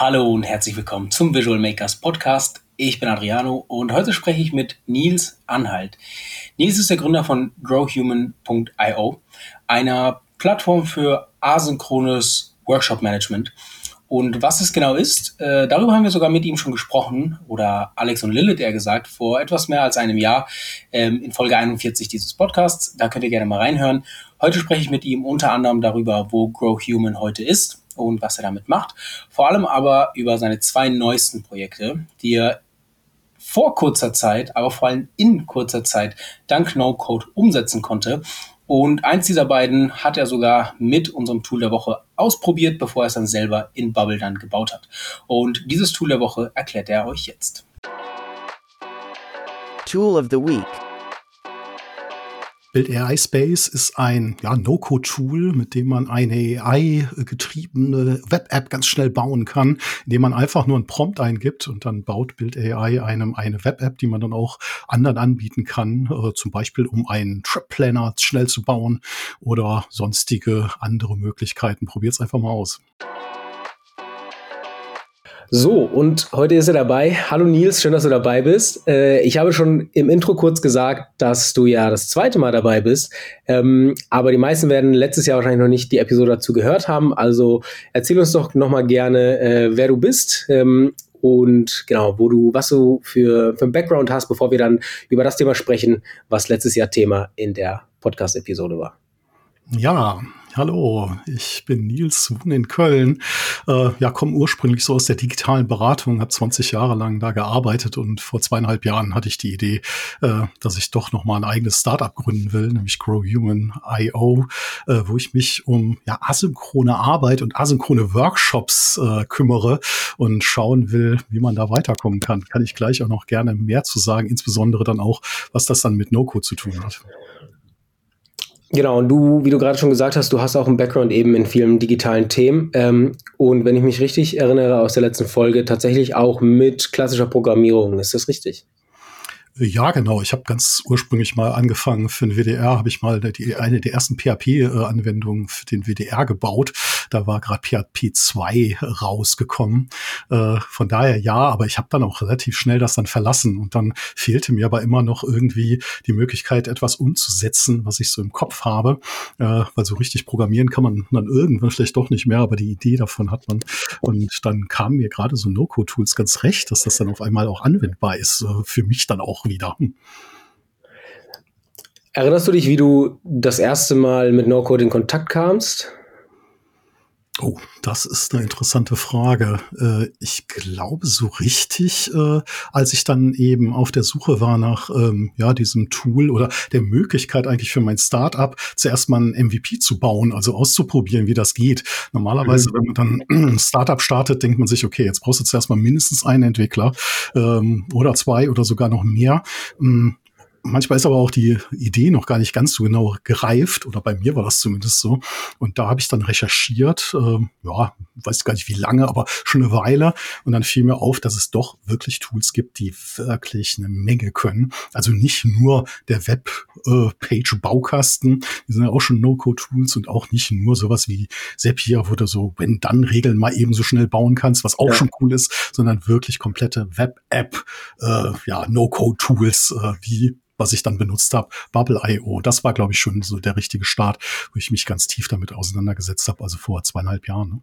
Hallo und herzlich willkommen zum Visual Makers Podcast. Ich bin Adriano und heute spreche ich mit Nils Anhalt. Nils ist der Gründer von growhuman.io, einer Plattform für asynchrones Workshop Management. Und was es genau ist, äh, darüber haben wir sogar mit ihm schon gesprochen, oder Alex und Lilith eher gesagt, vor etwas mehr als einem Jahr ähm, in Folge 41 dieses Podcasts. Da könnt ihr gerne mal reinhören. Heute spreche ich mit ihm unter anderem darüber, wo Grow Human heute ist und was er damit macht. Vor allem aber über seine zwei neuesten Projekte, die er vor kurzer Zeit, aber vor allem in kurzer Zeit dank No-Code umsetzen konnte. Und eins dieser beiden hat er sogar mit unserem Tool der Woche ausprobiert, bevor er es dann selber in Bubble dann gebaut hat. Und dieses Tool der Woche erklärt er euch jetzt. Tool of the Week. Build AI Space ist ein ja, No-Code-Tool, mit dem man eine AI-getriebene Web-App ganz schnell bauen kann, indem man einfach nur einen Prompt eingibt und dann baut Build AI einem eine Web-App, die man dann auch anderen anbieten kann, äh, zum Beispiel um einen Trip-Planner schnell zu bauen oder sonstige andere Möglichkeiten. Probiert es einfach mal aus. So, und heute ist er dabei. Hallo Nils, schön, dass du dabei bist. Äh, ich habe schon im Intro kurz gesagt, dass du ja das zweite Mal dabei bist. Ähm, aber die meisten werden letztes Jahr wahrscheinlich noch nicht die Episode dazu gehört haben. Also erzähl uns doch nochmal gerne, äh, wer du bist. Ähm, und genau, wo du, was du für, für einen Background hast, bevor wir dann über das Thema sprechen, was letztes Jahr Thema in der Podcast-Episode war. Ja, Hallo, ich bin Nils, wohne in Köln. Äh, ja, komme ursprünglich so aus der digitalen Beratung, habe 20 Jahre lang da gearbeitet und vor zweieinhalb Jahren hatte ich die Idee, äh, dass ich doch noch mal ein eigenes Startup gründen will, nämlich Grow Human IO, äh, wo ich mich um ja, asynchrone Arbeit und asynchrone Workshops äh, kümmere und schauen will, wie man da weiterkommen kann. Kann ich gleich auch noch gerne mehr zu sagen, insbesondere dann auch, was das dann mit No-Code zu tun hat. Genau, und du, wie du gerade schon gesagt hast, du hast auch einen Background eben in vielen digitalen Themen. Ähm, und wenn ich mich richtig erinnere aus der letzten Folge, tatsächlich auch mit klassischer Programmierung. Ist das richtig? Ja, genau. Ich habe ganz ursprünglich mal angefangen für den WDR, habe ich mal die, eine der ersten PHP-Anwendungen für den WDR gebaut. Da war gerade PHP 2 rausgekommen. Äh, von daher ja, aber ich habe dann auch relativ schnell das dann verlassen und dann fehlte mir aber immer noch irgendwie die Möglichkeit, etwas umzusetzen, was ich so im Kopf habe. Äh, weil so richtig programmieren kann man dann irgendwann vielleicht doch nicht mehr, aber die Idee davon hat man. Und dann kamen mir gerade so No-Code-Tools ganz recht, dass das dann auf einmal auch anwendbar ist, äh, für mich dann auch wieder. Erinnerst du dich, wie du das erste Mal mit No-Code in Kontakt kamst? Oh, das ist eine interessante Frage. Äh, ich glaube so richtig, äh, als ich dann eben auf der Suche war nach ähm, ja diesem Tool oder der Möglichkeit eigentlich für mein Startup zuerst mal ein MVP zu bauen, also auszuprobieren, wie das geht. Normalerweise, mhm. wenn man dann ein Startup startet, denkt man sich, okay, jetzt brauchst du zuerst mal mindestens einen Entwickler ähm, oder zwei oder sogar noch mehr. Manchmal ist aber auch die Idee noch gar nicht ganz so genau gereift, oder bei mir war das zumindest so. Und da habe ich dann recherchiert, äh, ja, weiß gar nicht wie lange, aber schon eine Weile. Und dann fiel mir auf, dass es doch wirklich Tools gibt, die wirklich eine Menge können. Also nicht nur der Web-Page-Baukasten, die sind ja auch schon No-Code-Tools und auch nicht nur sowas wie Zapier, wo du so, wenn dann Regeln mal eben so schnell bauen kannst, was auch ja. schon cool ist, sondern wirklich komplette Web-App, äh, ja, No-Code-Tools, äh, wie was ich dann benutzt habe, Bubble.io. Das war, glaube ich, schon so der richtige Start, wo ich mich ganz tief damit auseinandergesetzt habe, also vor zweieinhalb Jahren. Ne?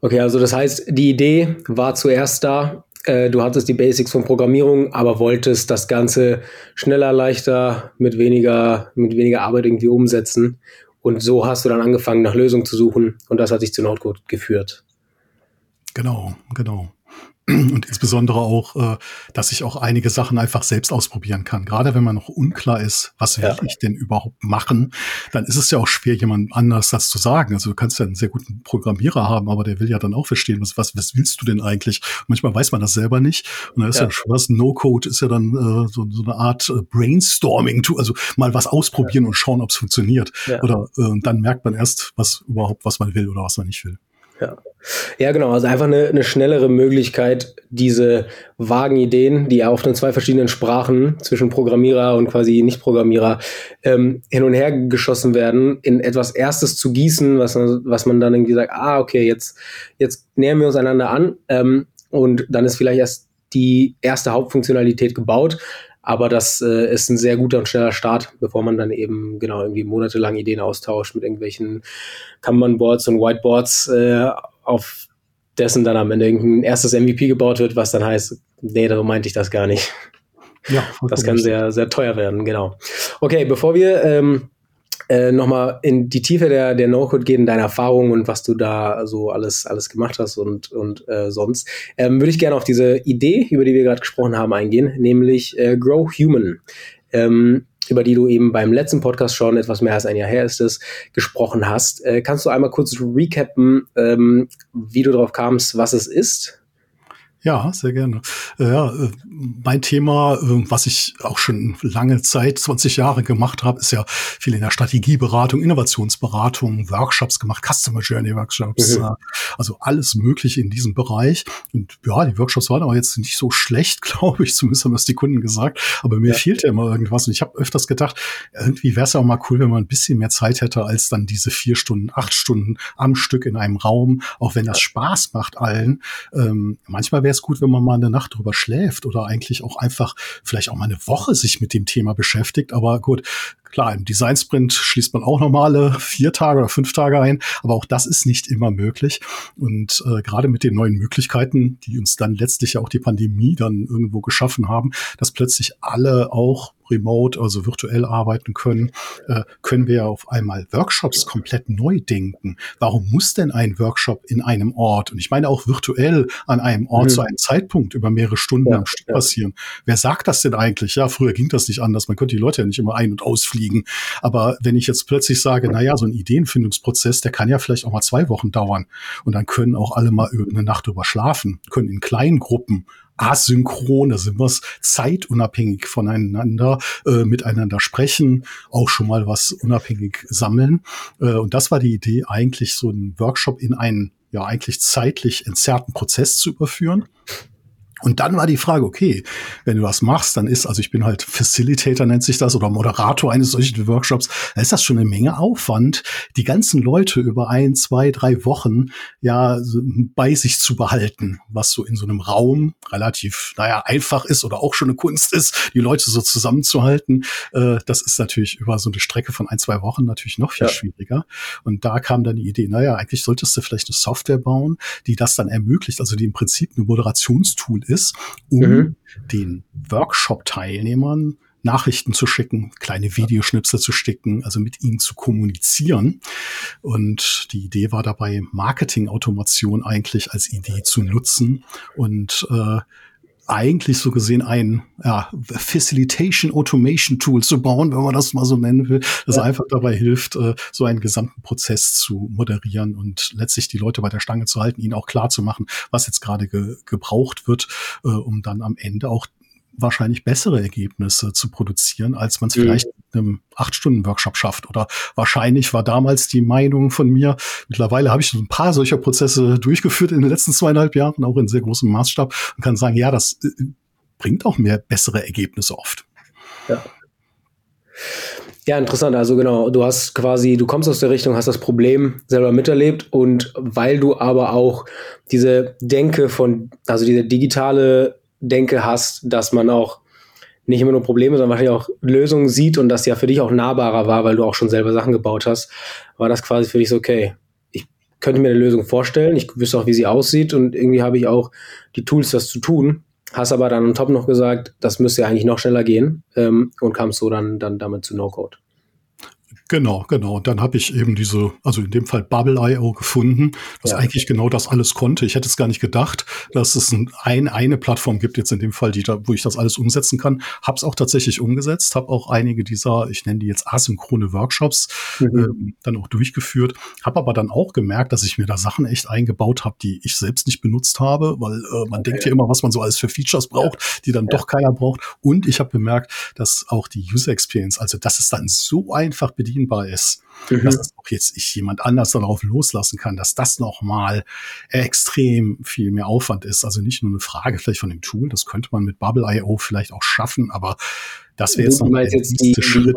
Okay, also das heißt, die Idee war zuerst da. Äh, du hattest die Basics von Programmierung, aber wolltest das Ganze schneller, leichter, mit weniger, mit weniger Arbeit irgendwie umsetzen. Und so hast du dann angefangen, nach Lösungen zu suchen und das hat dich zu Notcode geführt. Genau, genau und insbesondere auch, äh, dass ich auch einige Sachen einfach selbst ausprobieren kann. Gerade wenn man noch unklar ist, was will ja. ich denn überhaupt machen, dann ist es ja auch schwer, jemand anders das zu sagen. Also du kannst ja einen sehr guten Programmierer haben, aber der will ja dann auch verstehen, was, was, was willst du denn eigentlich? Manchmal weiß man das selber nicht. Und da ist ja, ja was No-Code ist ja dann äh, so, so eine Art äh, Brainstorming, also mal was ausprobieren ja. und schauen, ob es funktioniert. Oder äh, dann merkt man erst, was überhaupt, was man will oder was man nicht will. Ja. Ja, genau. Also einfach eine, eine schnellere Möglichkeit, diese vagen Ideen, die ja oft in zwei verschiedenen Sprachen zwischen Programmierer und quasi Nicht-Programmierer ähm, hin und her geschossen werden, in etwas Erstes zu gießen, was, was man dann irgendwie sagt, ah, okay, jetzt, jetzt nähern wir uns einander an ähm, und dann ist vielleicht erst die erste Hauptfunktionalität gebaut. Aber das äh, ist ein sehr guter und schneller Start, bevor man dann eben genau irgendwie monatelang Ideen austauscht mit irgendwelchen Kanban-Boards und Whiteboards äh, auf dessen dann am Ende irgendein erstes MVP gebaut wird, was dann heißt, nee, so meinte ich das gar nicht. Ja, das kann sehr, sehr teuer werden, genau. Okay, bevor wir ähm, äh, nochmal in die Tiefe der, der No-Code gehen, deine Erfahrungen und was du da so alles, alles gemacht hast und, und äh, sonst, ähm, würde ich gerne auf diese Idee, über die wir gerade gesprochen haben, eingehen, nämlich äh, Grow Human. Ähm, über die du eben beim letzten Podcast schon, etwas mehr als ein Jahr her ist es, gesprochen hast. Äh, kannst du einmal kurz recappen, ähm, wie du darauf kamst, was es ist? Ja, sehr gerne. Äh, ja, äh, mein Thema, äh, was ich auch schon lange Zeit, 20 Jahre gemacht habe, ist ja viel in der Strategieberatung, Innovationsberatung, Workshops gemacht, Customer Journey Workshops, mhm. also alles Mögliche in diesem Bereich. Und ja, die Workshops waren aber jetzt nicht so schlecht, glaube ich, zumindest haben das die Kunden gesagt. Aber mir ja. fehlt ja immer irgendwas. Und ich habe öfters gedacht, irgendwie wäre es auch mal cool, wenn man ein bisschen mehr Zeit hätte, als dann diese vier Stunden, acht Stunden am Stück in einem Raum, auch wenn das Spaß macht allen. Ähm, manchmal wäre es gut, wenn man mal eine Nacht drüber schläft oder eigentlich auch einfach vielleicht auch mal eine Woche sich mit dem Thema beschäftigt. Aber gut, Klar, im Design Sprint schließt man auch normale vier Tage oder fünf Tage ein, aber auch das ist nicht immer möglich. Und äh, gerade mit den neuen Möglichkeiten, die uns dann letztlich auch die Pandemie dann irgendwo geschaffen haben, dass plötzlich alle auch remote, also virtuell arbeiten können, äh, können wir auf einmal Workshops komplett neu denken. Warum muss denn ein Workshop in einem Ort, und ich meine auch virtuell an einem Ort mhm. zu einem Zeitpunkt über mehrere Stunden ja, am Stück ja. passieren? Wer sagt das denn eigentlich? Ja, früher ging das nicht anders. Man konnte die Leute ja nicht immer ein- und ausfliegen. Aber wenn ich jetzt plötzlich sage, na ja, so ein Ideenfindungsprozess, der kann ja vielleicht auch mal zwei Wochen dauern. Und dann können auch alle mal eine Nacht drüber schlafen, können in kleinen Gruppen asynchron, da sind wir zeitunabhängig voneinander äh, miteinander sprechen, auch schon mal was unabhängig sammeln. Äh, und das war die Idee, eigentlich so einen Workshop in einen ja eigentlich zeitlich entzerrten Prozess zu überführen. Und dann war die Frage, okay, wenn du das machst, dann ist, also ich bin halt Facilitator nennt sich das oder Moderator eines solchen Workshops, da ist das schon eine Menge Aufwand, die ganzen Leute über ein, zwei, drei Wochen ja bei sich zu behalten, was so in so einem Raum relativ, naja, einfach ist oder auch schon eine Kunst ist, die Leute so zusammenzuhalten. Äh, das ist natürlich über so eine Strecke von ein, zwei Wochen natürlich noch viel ja. schwieriger. Und da kam dann die Idee, naja, eigentlich solltest du vielleicht eine Software bauen, die das dann ermöglicht, also die im Prinzip eine Moderationstool ist, um mhm. den Workshop-Teilnehmern Nachrichten zu schicken, kleine Videoschnipsel zu sticken, also mit ihnen zu kommunizieren. Und die Idee war dabei, Marketing-Automation eigentlich als Idee zu nutzen und äh, eigentlich so gesehen ein ja, Facilitation Automation Tool zu bauen, wenn man das mal so nennen will, das ja. einfach dabei hilft, äh, so einen gesamten Prozess zu moderieren und letztlich die Leute bei der Stange zu halten, ihnen auch klar zu machen, was jetzt gerade ge gebraucht wird, äh, um dann am Ende auch wahrscheinlich bessere Ergebnisse zu produzieren, als man es mhm. vielleicht in einem Acht-Stunden-Workshop schafft. Oder wahrscheinlich war damals die Meinung von mir, mittlerweile habe ich ein paar solcher Prozesse durchgeführt in den letzten zweieinhalb Jahren, auch in sehr großem Maßstab, und kann sagen, ja, das äh, bringt auch mehr bessere Ergebnisse oft. Ja. Ja, interessant. Also genau, du hast quasi, du kommst aus der Richtung, hast das Problem selber miterlebt und weil du aber auch diese Denke von, also diese digitale Denke hast, dass man auch nicht immer nur Probleme, sondern wahrscheinlich auch Lösungen sieht und das ja für dich auch nahbarer war, weil du auch schon selber Sachen gebaut hast, war das quasi für dich so, okay, ich könnte mir eine Lösung vorstellen, ich wüsste auch, wie sie aussieht und irgendwie habe ich auch die Tools, das zu tun. Hast aber dann on top noch gesagt, das müsste ja eigentlich noch schneller gehen ähm, und kamst so dann, dann damit zu No-Code. Genau, genau. Und dann habe ich eben diese, also in dem Fall Bubble.io gefunden, das ja. eigentlich genau das alles konnte. Ich hätte es gar nicht gedacht, dass es ein, ein, eine Plattform gibt, jetzt in dem Fall, die da, wo ich das alles umsetzen kann. Habe es auch tatsächlich umgesetzt, habe auch einige dieser, ich nenne die jetzt asynchrone Workshops, mhm. ähm, dann auch durchgeführt. Habe aber dann auch gemerkt, dass ich mir da Sachen echt eingebaut habe, die ich selbst nicht benutzt habe, weil äh, man okay. denkt ja immer, was man so alles für Features braucht, ja. die dann ja. doch keiner braucht. Und ich habe bemerkt, dass auch die User Experience, also das ist dann so einfach bedient bedienbar ist, mhm. dass es auch jetzt ich jemand anders darauf loslassen kann, dass das nochmal extrem viel mehr Aufwand ist. Also nicht nur eine Frage vielleicht von dem Tool, das könnte man mit Bubble.io vielleicht auch schaffen, aber das wäre jetzt noch der nächste Schritt.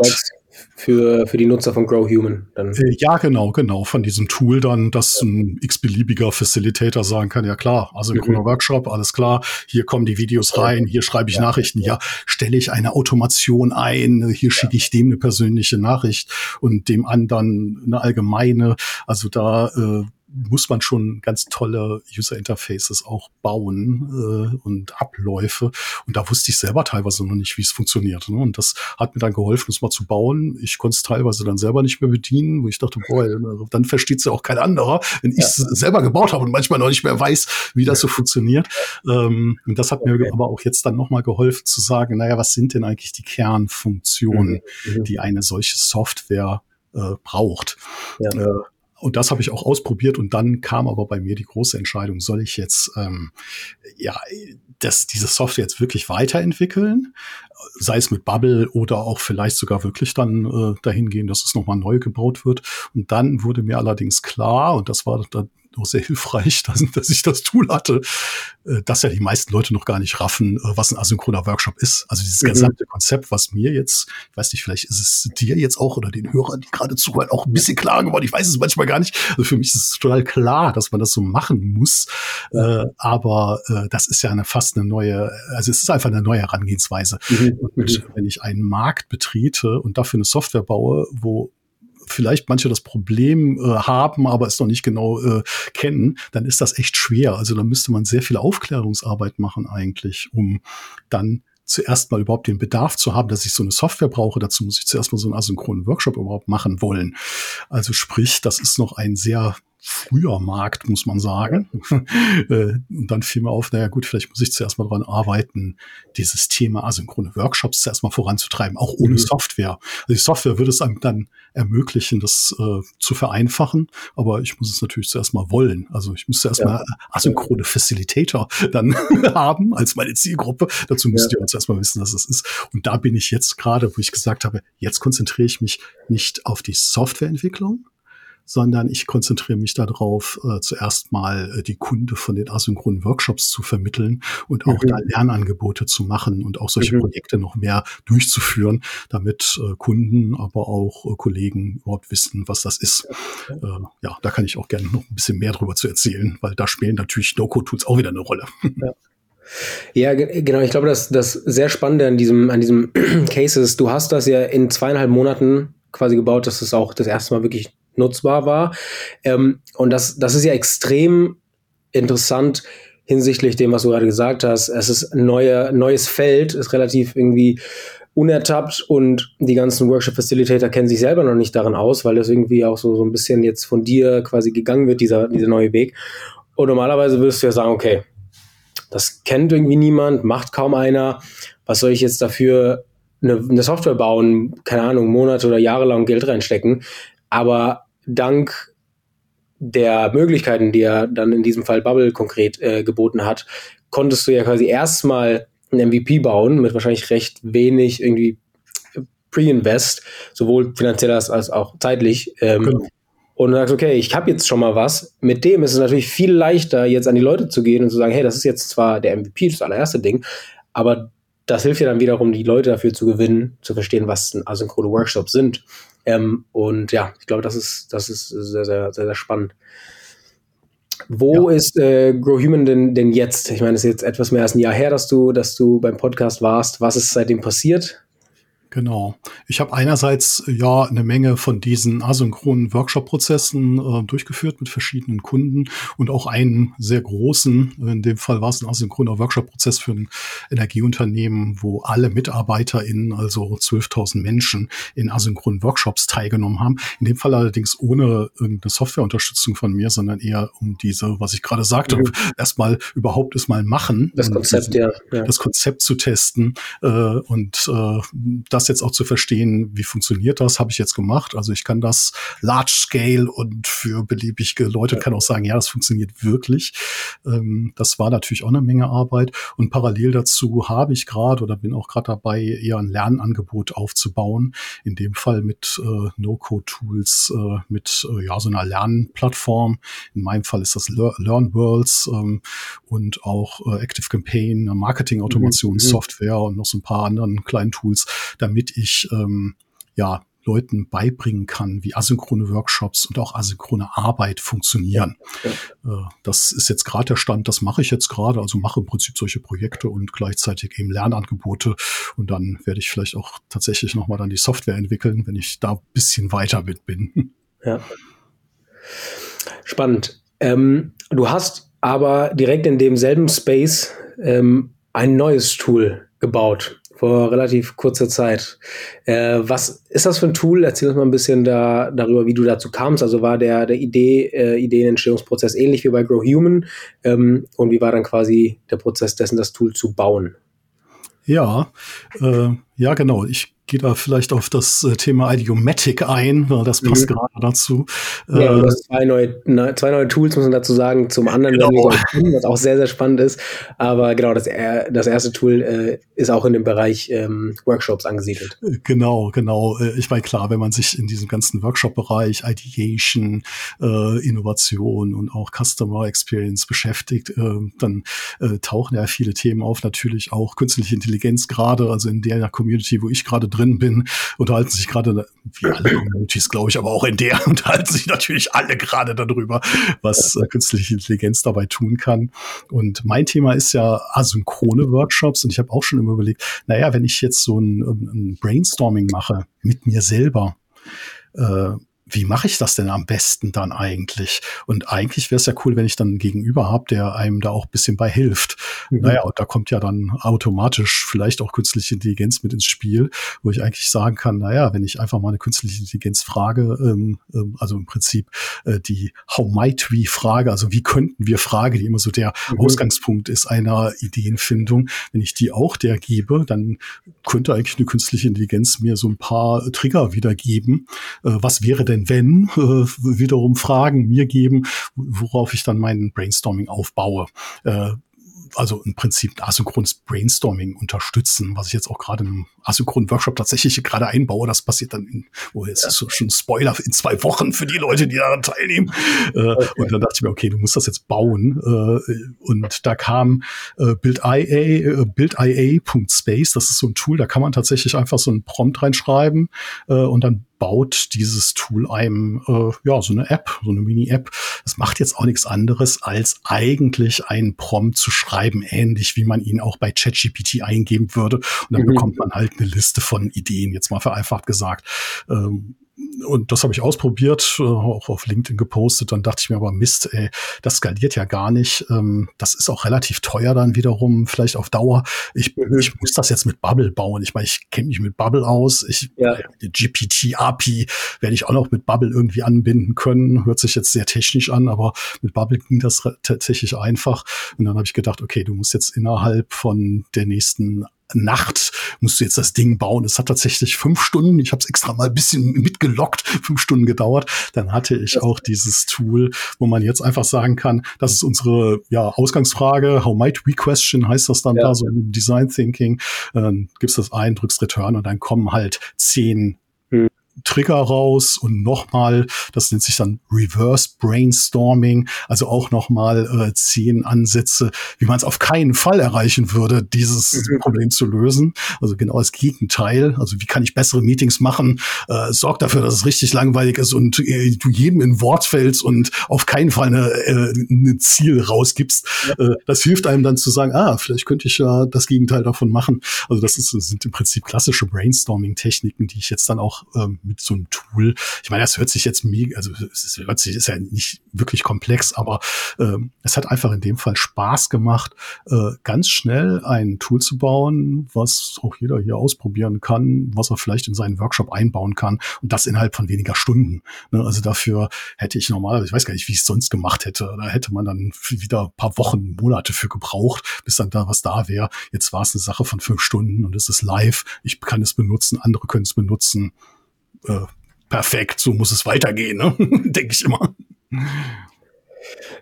Für, für die Nutzer von Grow Human. Dann. Ja, genau, genau. Von diesem Tool dann, dass ein x-beliebiger Facilitator sagen kann, ja klar, also im mhm. Workshop, alles klar, hier kommen die Videos rein, hier schreibe ich ja. Nachrichten, ja, stelle ich eine Automation ein, hier schicke ich dem eine persönliche Nachricht und dem anderen eine allgemeine. Also da äh, muss man schon ganz tolle User Interfaces auch bauen äh, und Abläufe. Und da wusste ich selber teilweise noch nicht, wie es funktioniert. Ne? Und das hat mir dann geholfen, das mal zu bauen. Ich konnte es teilweise dann selber nicht mehr bedienen, wo ich dachte, boah, dann versteht es ja auch kein anderer, wenn ich es ja. selber gebaut habe und manchmal noch nicht mehr weiß, wie das so funktioniert. Ähm, und das hat okay. mir aber auch jetzt dann nochmal geholfen zu sagen, naja, was sind denn eigentlich die Kernfunktionen, mhm. mhm. die eine solche Software äh, braucht? Ja. Äh, und das habe ich auch ausprobiert und dann kam aber bei mir die große Entscheidung, soll ich jetzt ähm, ja das, diese Software jetzt wirklich weiterentwickeln, sei es mit Bubble oder auch vielleicht sogar wirklich dann äh, dahin gehen, dass es nochmal neu gebaut wird. Und dann wurde mir allerdings klar, und das war dann auch sehr hilfreich, dass, dass ich das Tool hatte, äh, dass ja die meisten Leute noch gar nicht raffen, äh, was ein asynchroner Workshop ist. Also dieses mhm. gesamte Konzept, was mir jetzt, ich weiß nicht, vielleicht ist es dir jetzt auch oder den Hörern, die gerade zuhören, auch ein bisschen klar geworden. Ich weiß es manchmal gar nicht. Also für mich ist es total klar, dass man das so machen muss. Äh, aber äh, das ist ja eine fast eine neue, also es ist einfach eine neue Herangehensweise. Mhm. Und mhm. wenn ich einen Markt betrete und dafür eine Software baue, wo vielleicht manche das Problem äh, haben, aber es noch nicht genau äh, kennen, dann ist das echt schwer. Also da müsste man sehr viel Aufklärungsarbeit machen eigentlich, um dann zuerst mal überhaupt den Bedarf zu haben, dass ich so eine Software brauche. Dazu muss ich zuerst mal so einen asynchronen Workshop überhaupt machen wollen. Also sprich, das ist noch ein sehr früher Markt, muss man sagen. Äh, und dann fiel mir auf, naja gut, vielleicht muss ich zuerst mal daran arbeiten, dieses Thema asynchrone Workshops zuerst mal voranzutreiben, auch ohne mhm. Software. Also die Software würde es einem dann ermöglichen, das äh, zu vereinfachen, aber ich muss es natürlich zuerst mal wollen. Also ich muss zuerst ja. mal asynchrone Facilitator dann haben als meine Zielgruppe. Dazu müsst ja. ihr uns erstmal wissen, dass es ist. Und da bin ich jetzt gerade, wo ich gesagt habe, jetzt konzentriere ich mich nicht auf die Softwareentwicklung, sondern ich konzentriere mich darauf, äh, zuerst mal äh, die Kunde von den asynchronen Workshops zu vermitteln und auch mhm. da Lernangebote zu machen und auch solche mhm. Projekte noch mehr durchzuführen, damit äh, Kunden, aber auch äh, Kollegen überhaupt wissen, was das ist. Äh, ja, da kann ich auch gerne noch ein bisschen mehr drüber zu erzählen, weil da spielen natürlich No-Code-Tools auch wieder eine Rolle. Ja. Ja, genau. Ich glaube, dass das sehr Spannende an diesem, an diesem Case ist, du hast das ja in zweieinhalb Monaten quasi gebaut, dass es auch das erste Mal wirklich nutzbar war. Ähm, und das, das ist ja extrem interessant hinsichtlich dem, was du gerade gesagt hast. Es ist ein neue, neues Feld, ist relativ irgendwie unertappt und die ganzen Workshop-Facilitator kennen sich selber noch nicht darin aus, weil das irgendwie auch so, so ein bisschen jetzt von dir quasi gegangen wird, dieser, dieser neue Weg. Und normalerweise würdest du ja sagen, okay, das kennt irgendwie niemand, macht kaum einer. Was soll ich jetzt dafür eine, eine Software bauen, keine Ahnung, Monate oder Jahre lang Geld reinstecken? Aber dank der Möglichkeiten, die er dann in diesem Fall Bubble konkret äh, geboten hat, konntest du ja quasi erstmal ein MVP bauen mit wahrscheinlich recht wenig irgendwie Pre-Invest, sowohl finanziell als, als auch zeitlich. Ähm, genau. Und du sagst, okay, ich habe jetzt schon mal was. Mit dem ist es natürlich viel leichter, jetzt an die Leute zu gehen und zu sagen, hey, das ist jetzt zwar der MVP, das allererste Ding, aber das hilft ja dann wiederum, die Leute dafür zu gewinnen, zu verstehen, was asynchrone Workshops sind. Ähm, und ja, ich glaube, das ist, das ist sehr, sehr, sehr, sehr spannend. Wo ja. ist äh, Grow Human denn, denn jetzt? Ich meine, es ist jetzt etwas mehr als ein Jahr her, dass du, dass du beim Podcast warst. Was ist seitdem passiert? Genau. Ich habe einerseits ja eine Menge von diesen asynchronen Workshop-Prozessen äh, durchgeführt mit verschiedenen Kunden und auch einen sehr großen, in dem Fall war es ein asynchroner Workshop-Prozess für ein Energieunternehmen, wo alle MitarbeiterInnen, also 12.000 Menschen, in asynchronen Workshops teilgenommen haben. In dem Fall allerdings ohne irgendeine Softwareunterstützung von mir, sondern eher um diese, was ich gerade sagte, mhm. erstmal überhaupt es mal machen. Das Konzept, diesen, ja, ja, Das Konzept zu testen äh, und äh, da das jetzt auch zu verstehen, wie funktioniert das, habe ich jetzt gemacht. Also ich kann das large scale und für beliebige Leute kann auch sagen, ja, das funktioniert wirklich. Ähm, das war natürlich auch eine Menge Arbeit. Und parallel dazu habe ich gerade oder bin auch gerade dabei, eher ein Lernangebot aufzubauen. In dem Fall mit äh, No-Code-Tools, äh, mit äh, ja so einer Lernplattform. In meinem Fall ist das Learn Worlds ähm, und auch äh, Active Campaign, Marketing-Automation-Software mhm. und noch so ein paar anderen kleinen Tools, damit ich ähm, ja Leuten beibringen kann, wie asynchrone Workshops und auch asynchrone Arbeit funktionieren. Ja. Äh, das ist jetzt gerade der Stand, das mache ich jetzt gerade, also mache im Prinzip solche Projekte und gleichzeitig eben Lernangebote und dann werde ich vielleicht auch tatsächlich nochmal dann die Software entwickeln, wenn ich da ein bisschen weiter mit bin. Ja. Spannend. Ähm, du hast aber direkt in demselben Space ähm, ein neues Tool gebaut vor relativ kurzer Zeit. Äh, was ist das für ein Tool? Erzähl uns mal ein bisschen da, darüber, wie du dazu kamst. Also war der, der Idee, äh, Ideenentstehungsprozess ähnlich wie bei Grow Human? Ähm, und wie war dann quasi der Prozess dessen, das Tool zu bauen? Ja, äh, ja, genau. Ich gehe da vielleicht auf das äh, Thema Idiomatic ein, weil das passt mhm. gerade dazu. Ja, äh, zwei neue, ne, zwei neue Tools, muss man dazu sagen. Zum anderen, genau. Was auch sehr, sehr spannend ist. Aber genau, das, das erste Tool äh, ist auch in dem Bereich ähm, Workshops angesiedelt. Äh, genau, genau. Äh, ich meine, klar, wenn man sich in diesem ganzen Workshop-Bereich, Ideation, äh, Innovation und auch Customer Experience beschäftigt, äh, dann tauchen ja viele Themen auf. Natürlich auch künstliche Intelligenz gerade, also in der Community, wo ich gerade drin drin bin, unterhalten sich gerade, wie alle Communities, glaube ich, aber auch in der unterhalten sich natürlich alle gerade darüber, was äh, künstliche Intelligenz dabei tun kann. Und mein Thema ist ja asynchrone Workshops und ich habe auch schon immer überlegt, naja, wenn ich jetzt so ein, ein Brainstorming mache mit mir selber, äh, wie mache ich das denn am besten dann eigentlich? Und eigentlich wäre es ja cool, wenn ich dann einen Gegenüber habe, der einem da auch ein bisschen bei hilft. Mhm. Naja, und da kommt ja dann automatisch vielleicht auch künstliche Intelligenz mit ins Spiel, wo ich eigentlich sagen kann, naja, wenn ich einfach mal eine künstliche Intelligenz frage, ähm, ähm, also im Prinzip äh, die How might we Frage, also wie könnten wir Frage, die immer so der mhm. Ausgangspunkt ist einer Ideenfindung, wenn ich die auch der gebe, dann könnte eigentlich eine künstliche Intelligenz mir so ein paar Trigger wiedergeben. Äh, was wäre denn wenn, äh, wiederum Fragen mir geben, worauf ich dann mein Brainstorming aufbaue. Äh, also im Prinzip asynchrones Brainstorming unterstützen, was ich jetzt auch gerade im asynchronen Workshop tatsächlich gerade einbaue. Das passiert dann, in, oh, jetzt ja. ist so schon Spoiler in zwei Wochen für die Leute, die daran teilnehmen. Äh, okay. Und dann dachte ich mir, okay, du musst das jetzt bauen. Äh, und da kam BuildIA, äh, BuildIA.space, das ist so ein Tool, da kann man tatsächlich einfach so einen Prompt reinschreiben und dann baut dieses Tool einem äh, ja so eine App, so eine Mini-App. Das macht jetzt auch nichts anderes, als eigentlich einen Prompt zu schreiben, ähnlich wie man ihn auch bei ChatGPT eingeben würde. Und dann mhm. bekommt man halt eine Liste von Ideen, jetzt mal vereinfacht gesagt. Ähm, und das habe ich ausprobiert, äh, auch auf LinkedIn gepostet. Dann dachte ich mir aber, Mist, ey, das skaliert ja gar nicht. Ähm, das ist auch relativ teuer dann wiederum, vielleicht auf Dauer. Ich, mhm. ich muss das jetzt mit Bubble bauen. Ich meine, ich kenne mich mit Bubble aus. Ich, ja. die GPT-API werde ich auch noch mit Bubble irgendwie anbinden können. Hört sich jetzt sehr technisch an, aber mit Bubble ging das tatsächlich einfach. Und dann habe ich gedacht, okay, du musst jetzt innerhalb von der nächsten Nacht musst du jetzt das Ding bauen. Es hat tatsächlich fünf Stunden, ich habe es extra mal ein bisschen mitgelockt, fünf Stunden gedauert. Dann hatte ich auch dieses Tool, wo man jetzt einfach sagen kann, das ist unsere ja, Ausgangsfrage, how might we question, heißt das dann ja. da so im Design Thinking. Dann gibst das ein, drückst Return und dann kommen halt zehn Trigger raus und nochmal, das nennt sich dann Reverse Brainstorming, also auch nochmal äh, zehn Ansätze, wie man es auf keinen Fall erreichen würde, dieses mhm. Problem zu lösen. Also genau das Gegenteil. Also wie kann ich bessere Meetings machen? Äh, sorg dafür, dass es richtig langweilig ist und äh, du jedem in Wort fällst und auf keinen Fall eine, äh, ein Ziel rausgibst. Ja. Äh, das hilft einem dann zu sagen, ah, vielleicht könnte ich ja das Gegenteil davon machen. Also das ist, sind im Prinzip klassische Brainstorming-Techniken, die ich jetzt dann auch ähm, mit so einem Tool. Ich meine, das hört sich jetzt mega, also es hört sich, ist ja nicht wirklich komplex, aber ähm, es hat einfach in dem Fall Spaß gemacht, äh, ganz schnell ein Tool zu bauen, was auch jeder hier ausprobieren kann, was er vielleicht in seinen Workshop einbauen kann und das innerhalb von weniger Stunden. Ne? Also dafür hätte ich normalerweise, ich weiß gar nicht, wie ich es sonst gemacht hätte, da hätte man dann wieder ein paar Wochen, Monate für gebraucht, bis dann da was da wäre. Jetzt war es eine Sache von fünf Stunden und es ist live. Ich kann es benutzen, andere können es benutzen. Äh, perfekt, so muss es weitergehen, ne? denke ich immer.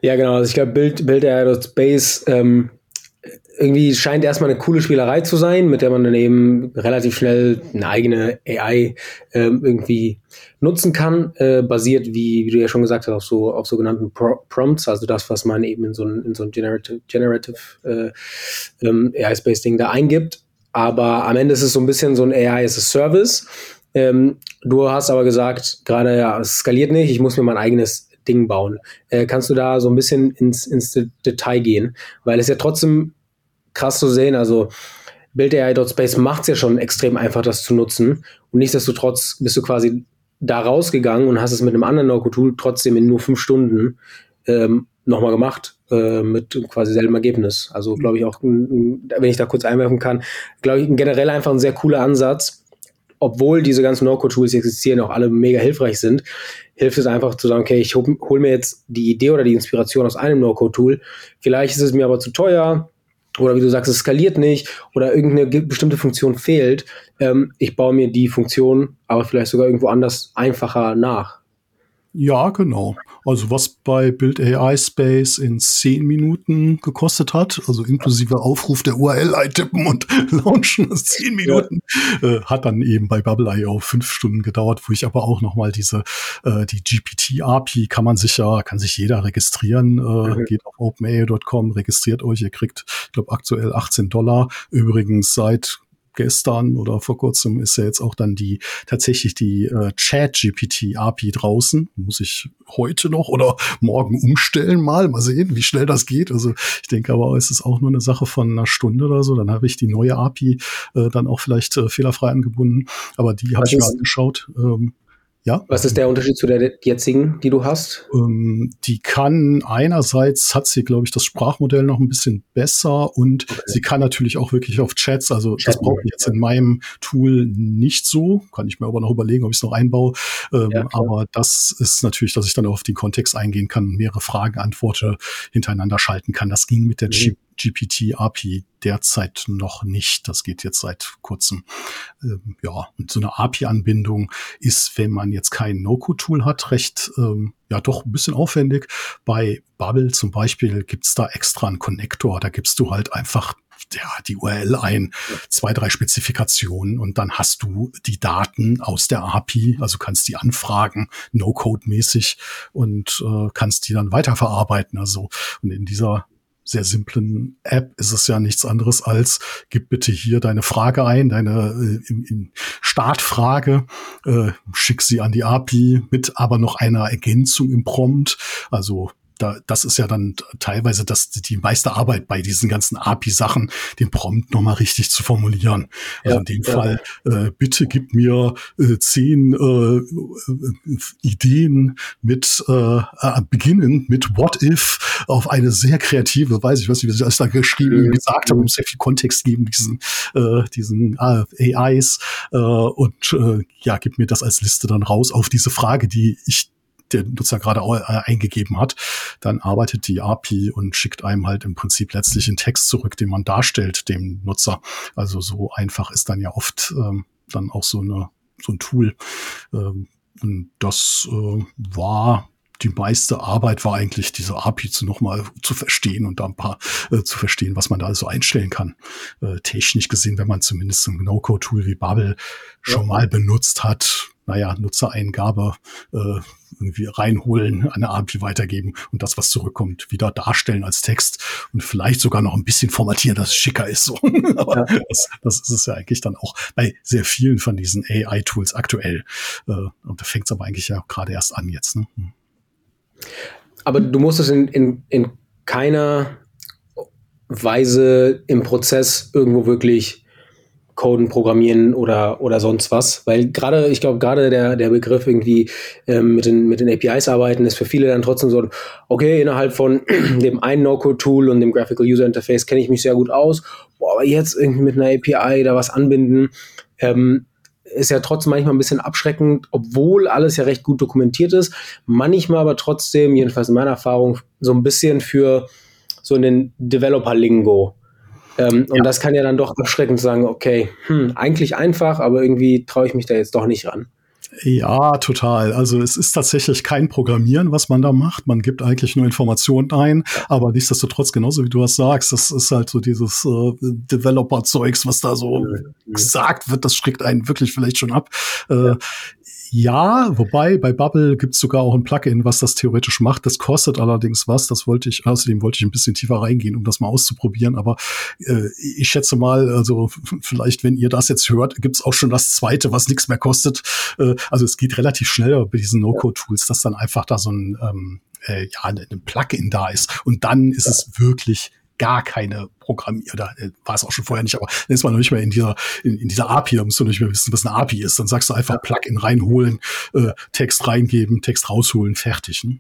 Ja, genau. Also ich glaube, Build, Build Space ähm, irgendwie scheint erstmal eine coole Spielerei zu sein, mit der man dann eben relativ schnell eine eigene AI ähm, irgendwie nutzen kann, äh, basiert, wie, wie du ja schon gesagt hast, auf so auf sogenannten Pro Prompts, also das, was man eben in so ein, in so ein Generative, Generative äh, ähm, AI-Space-Ding da eingibt. Aber am Ende ist es so ein bisschen so ein AI as a Service. Ähm, du hast aber gesagt, gerade ja, es skaliert nicht, ich muss mir mein eigenes Ding bauen. Äh, kannst du da so ein bisschen ins, ins Detail gehen? Weil es ja trotzdem krass zu sehen, also BuildAI.space macht es ja schon extrem einfach, das zu nutzen. Und nichtsdestotrotz bist du quasi da rausgegangen und hast es mit einem anderen No-Code-Tool trotzdem in nur fünf Stunden ähm, nochmal gemacht äh, mit quasi selben Ergebnis. Also glaube ich auch, wenn ich da kurz einwerfen kann, glaube ich generell einfach ein sehr cooler Ansatz. Obwohl diese ganzen No-Code-Tools existieren, auch alle mega hilfreich sind, hilft es einfach zu sagen, okay, ich hole hol mir jetzt die Idee oder die Inspiration aus einem No-Code-Tool. Vielleicht ist es mir aber zu teuer, oder wie du sagst, es skaliert nicht oder irgendeine bestimmte Funktion fehlt. Ähm, ich baue mir die Funktion aber vielleicht sogar irgendwo anders einfacher nach. Ja, genau. Also was bei Build AI Space in zehn Minuten gekostet hat, also inklusive Aufruf der URL eintippen und launchen, das zehn Minuten, ja. äh, hat dann eben bei Bubble.io fünf Stunden gedauert, wo ich aber auch noch mal diese, äh, die GPT-API kann man sich ja, kann sich jeder registrieren, äh, mhm. geht auf openai.com, registriert euch, ihr kriegt, ich glaube, aktuell 18 Dollar. Übrigens seit gestern oder vor kurzem ist ja jetzt auch dann die tatsächlich die äh, Chat-GPT API draußen. Muss ich heute noch oder morgen umstellen mal. Mal sehen, wie schnell das geht. Also ich denke aber, es ist auch nur eine Sache von einer Stunde oder so. Dann habe ich die neue API äh, dann auch vielleicht äh, fehlerfrei angebunden. Aber die habe ich mir angeschaut. Ähm, ja. Was ist der Unterschied zu der jetzigen, die du hast? Ähm, die kann einerseits hat sie, glaube ich, das Sprachmodell noch ein bisschen besser und okay. sie kann natürlich auch wirklich auf Chats. Also Chat das brauche ich jetzt in meinem Tool nicht so. Kann ich mir aber noch überlegen, ob ich es noch einbaue. Ähm, ja, aber das ist natürlich, dass ich dann auf den Kontext eingehen kann, mehrere Fragen, Antworten hintereinander schalten kann. Das ging mit der mhm. GPT-API derzeit noch nicht. Das geht jetzt seit kurzem. Ähm, ja, und so eine API-Anbindung ist, wenn man jetzt kein No-Code-Tool hat, recht, ähm, ja, doch ein bisschen aufwendig. Bei Bubble zum Beispiel gibt's da extra einen Connector. Da gibst du halt einfach ja, die URL ein, zwei, drei Spezifikationen und dann hast du die Daten aus der API, also kannst die anfragen, No-Code-mäßig und äh, kannst die dann weiterverarbeiten. Also und in dieser sehr simplen App ist es ja nichts anderes als, gib bitte hier deine Frage ein, deine äh, in, in Startfrage, äh, schick sie an die API mit aber noch einer Ergänzung im Prompt. Also da, das ist ja dann teilweise das, die meiste Arbeit bei diesen ganzen API-Sachen, den Prompt nochmal richtig zu formulieren. Also ja, in dem ja. Fall, äh, bitte gib mir äh, zehn äh, Ideen mit, äh, äh, beginnen mit What If auf eine sehr kreative Weise. Ich weiß nicht, wie ich das da geschrieben mhm. gesagt habe, muss sehr viel Kontext geben, diesen, äh, diesen äh, AIs. Äh, und äh, ja, gib mir das als Liste dann raus auf diese Frage, die ich der Nutzer gerade äh, eingegeben hat, dann arbeitet die API und schickt einem halt im Prinzip letztlich einen Text zurück, den man darstellt dem Nutzer. Also so einfach ist dann ja oft ähm, dann auch so eine so ein Tool. Ähm, und das äh, war die meiste Arbeit war eigentlich diese API zu nochmal zu verstehen und da ein paar äh, zu verstehen, was man da so einstellen kann. Äh, technisch gesehen, wenn man zumindest ein No-Code-Tool wie Bubble schon ja. mal benutzt hat, naja, Nutzereingabe äh, irgendwie reinholen, eine API weitergeben und das, was zurückkommt, wieder darstellen als Text und vielleicht sogar noch ein bisschen formatieren, dass es schicker ist. So. Aber ja. das, das ist es ja eigentlich dann auch bei sehr vielen von diesen AI-Tools aktuell. Äh, und da fängt es aber eigentlich ja gerade erst an jetzt. Ne? Hm. Aber du musst es in, in, in keiner Weise im Prozess irgendwo wirklich Coden, Programmieren oder, oder sonst was. Weil gerade, ich glaube, gerade der, der Begriff irgendwie ähm, mit, den, mit den APIs arbeiten, ist für viele dann trotzdem so, okay, innerhalb von dem einen No-Code-Tool und dem Graphical User Interface kenne ich mich sehr gut aus. Boah, aber jetzt irgendwie mit einer API da was anbinden, ähm, ist ja trotzdem manchmal ein bisschen abschreckend, obwohl alles ja recht gut dokumentiert ist. Manchmal aber trotzdem, jedenfalls in meiner Erfahrung, so ein bisschen für so in den Developer-Lingo. Ähm, ja. Und das kann ja dann doch abschreckend sagen, okay, hm, eigentlich einfach, aber irgendwie traue ich mich da jetzt doch nicht ran. Ja, total. Also es ist tatsächlich kein Programmieren, was man da macht. Man gibt eigentlich nur Informationen ein, aber nichtsdestotrotz, genauso wie du das sagst, das ist halt so dieses äh, Developer-Zeugs, was da so mhm. gesagt wird, das schreckt einen wirklich vielleicht schon ab. Äh, ja, wobei bei Bubble gibt's sogar auch ein Plugin, was das theoretisch macht. Das kostet allerdings was. Das wollte ich, außerdem wollte ich ein bisschen tiefer reingehen, um das mal auszuprobieren. Aber äh, ich schätze mal, also vielleicht, wenn ihr das jetzt hört, gibt's auch schon das zweite, was nichts mehr kostet. Äh, also es geht relativ schnell bei diesen No-Code-Tools, dass dann einfach da so ein ähm, äh, ja, ein Plugin da ist. Und dann ist es wirklich gar keine Programmier, oder äh, war es auch schon vorher nicht, aber dann ist man noch nicht mehr in dieser, in, in dieser API, da musst du nicht mehr wissen, was eine API ist. Dann sagst du einfach Plugin reinholen, äh, Text reingeben, Text rausholen, fertig. Ne?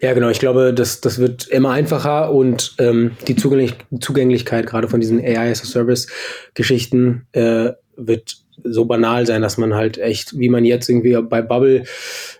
Ja, genau. Ich glaube, das, das wird immer einfacher und ähm, die Zugänglich Zugänglichkeit gerade von diesen AI as a Service Geschichten äh, wird so banal sein, dass man halt echt, wie man jetzt irgendwie bei Bubble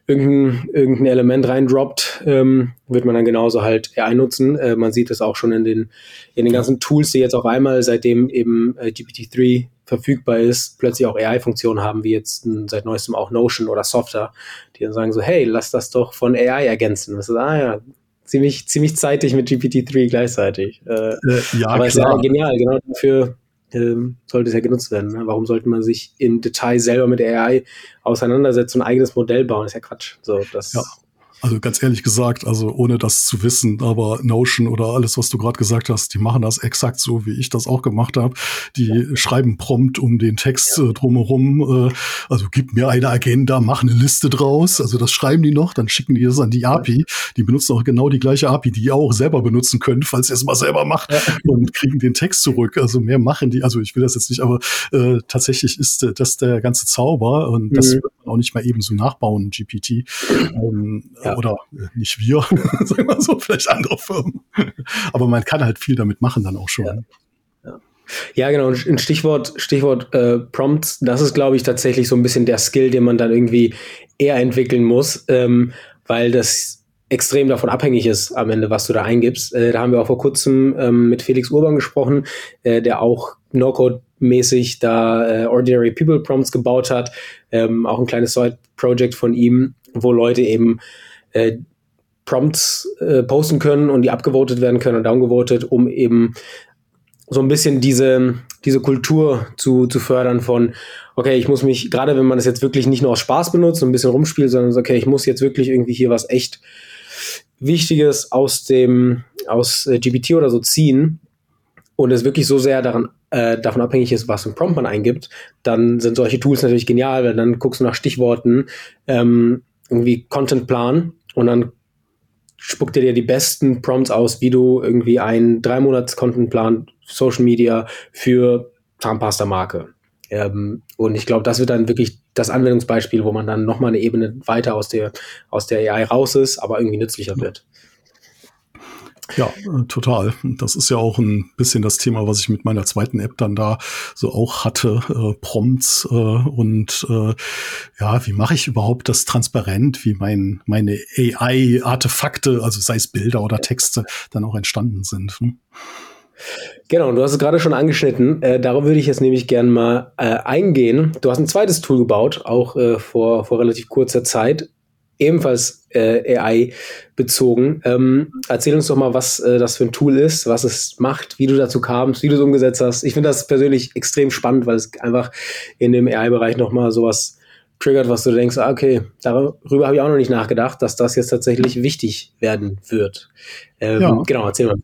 irgendein, irgendein Element reindroppt, ähm, wird man dann genauso halt AI nutzen. Äh, man sieht es auch schon in den, in den ganzen Tools, die jetzt auf einmal, seitdem eben äh, GPT-3 verfügbar ist, plötzlich auch AI-Funktionen haben, wie jetzt n, seit neuestem auch Notion oder Software, die dann sagen so, hey, lass das doch von AI ergänzen. Das ist, ah ja, ziemlich, ziemlich zeitig mit GPT-3 gleichzeitig. Äh, äh ja, aber es ist ja genial, genau dafür sollte es ja genutzt werden. Ne? Warum sollte man sich im Detail selber mit AI auseinandersetzen und ein eigenes Modell bauen? Das ist ja Quatsch. So, das, ja. Also ganz ehrlich gesagt, also ohne das zu wissen, aber Notion oder alles, was du gerade gesagt hast, die machen das exakt so, wie ich das auch gemacht habe. Die ja. schreiben prompt um den Text äh, drumherum. Äh, also gib mir eine Agenda, mach eine Liste draus. Also das schreiben die noch, dann schicken die das an die API. Die benutzen auch genau die gleiche API, die ihr auch selber benutzen könnt, falls ihr es mal selber macht ja. und kriegen den Text zurück. Also mehr machen die. Also ich will das jetzt nicht, aber äh, tatsächlich ist äh, das der ganze Zauber und mhm. das wird auch nicht mal eben so nachbauen, GPT. Ähm, ja oder äh, nicht wir, sagen wir so, vielleicht andere Firmen. Aber man kann halt viel damit machen dann auch schon. Ja. Ja. Ja, genau. ein Stichwort, Stichwort äh, Prompts, das ist, glaube ich, tatsächlich so ein bisschen der Skill, den man dann irgendwie eher entwickeln muss, ähm, weil das extrem davon abhängig ist am Ende, was du da eingibst. Äh, da haben wir auch vor kurzem ähm, mit Felix Urban gesprochen, äh, der auch No-Code-mäßig da äh, Ordinary People Prompts gebaut hat. Ähm, auch ein kleines Side-Project von ihm, wo Leute eben äh, Prompts äh, posten können und die abgevotet werden können und downgevotet, um eben so ein bisschen diese, diese Kultur zu, zu fördern von, okay, ich muss mich, gerade wenn man das jetzt wirklich nicht nur aus Spaß benutzt und ein bisschen rumspielt, sondern okay, ich muss jetzt wirklich irgendwie hier was echt Wichtiges aus dem, aus äh, GPT oder so ziehen und es wirklich so sehr daran, äh, davon abhängig ist, was ein Prompt man eingibt, dann sind solche Tools natürlich genial, weil dann guckst du nach Stichworten, ähm, irgendwie Contentplan und dann spuckt er dir die besten Prompts aus, wie du irgendwie einen drei Monats Contentplan Social Media für Zahnpasta-Marke. Ähm, und ich glaube, das wird dann wirklich das Anwendungsbeispiel, wo man dann nochmal eine Ebene weiter aus der, aus der AI raus ist, aber irgendwie nützlicher wird. Ja, äh, total. Das ist ja auch ein bisschen das Thema, was ich mit meiner zweiten App dann da so auch hatte, äh, Prompts äh, und äh, ja, wie mache ich überhaupt das transparent, wie mein, meine AI-Artefakte, also sei es Bilder oder Texte, dann auch entstanden sind. Hm? Genau, du hast es gerade schon angeschnitten. Äh, darauf würde ich jetzt nämlich gerne mal äh, eingehen. Du hast ein zweites Tool gebaut, auch äh, vor, vor relativ kurzer Zeit ebenfalls äh, AI bezogen. Ähm, erzähl uns doch mal, was äh, das für ein Tool ist, was es macht, wie du dazu kamst, wie du es umgesetzt hast. Ich finde das persönlich extrem spannend, weil es einfach in dem AI-Bereich nochmal sowas triggert, was du denkst, ah, okay, darüber habe ich auch noch nicht nachgedacht, dass das jetzt tatsächlich wichtig werden wird. Ähm, ja. Genau, erzähl mal.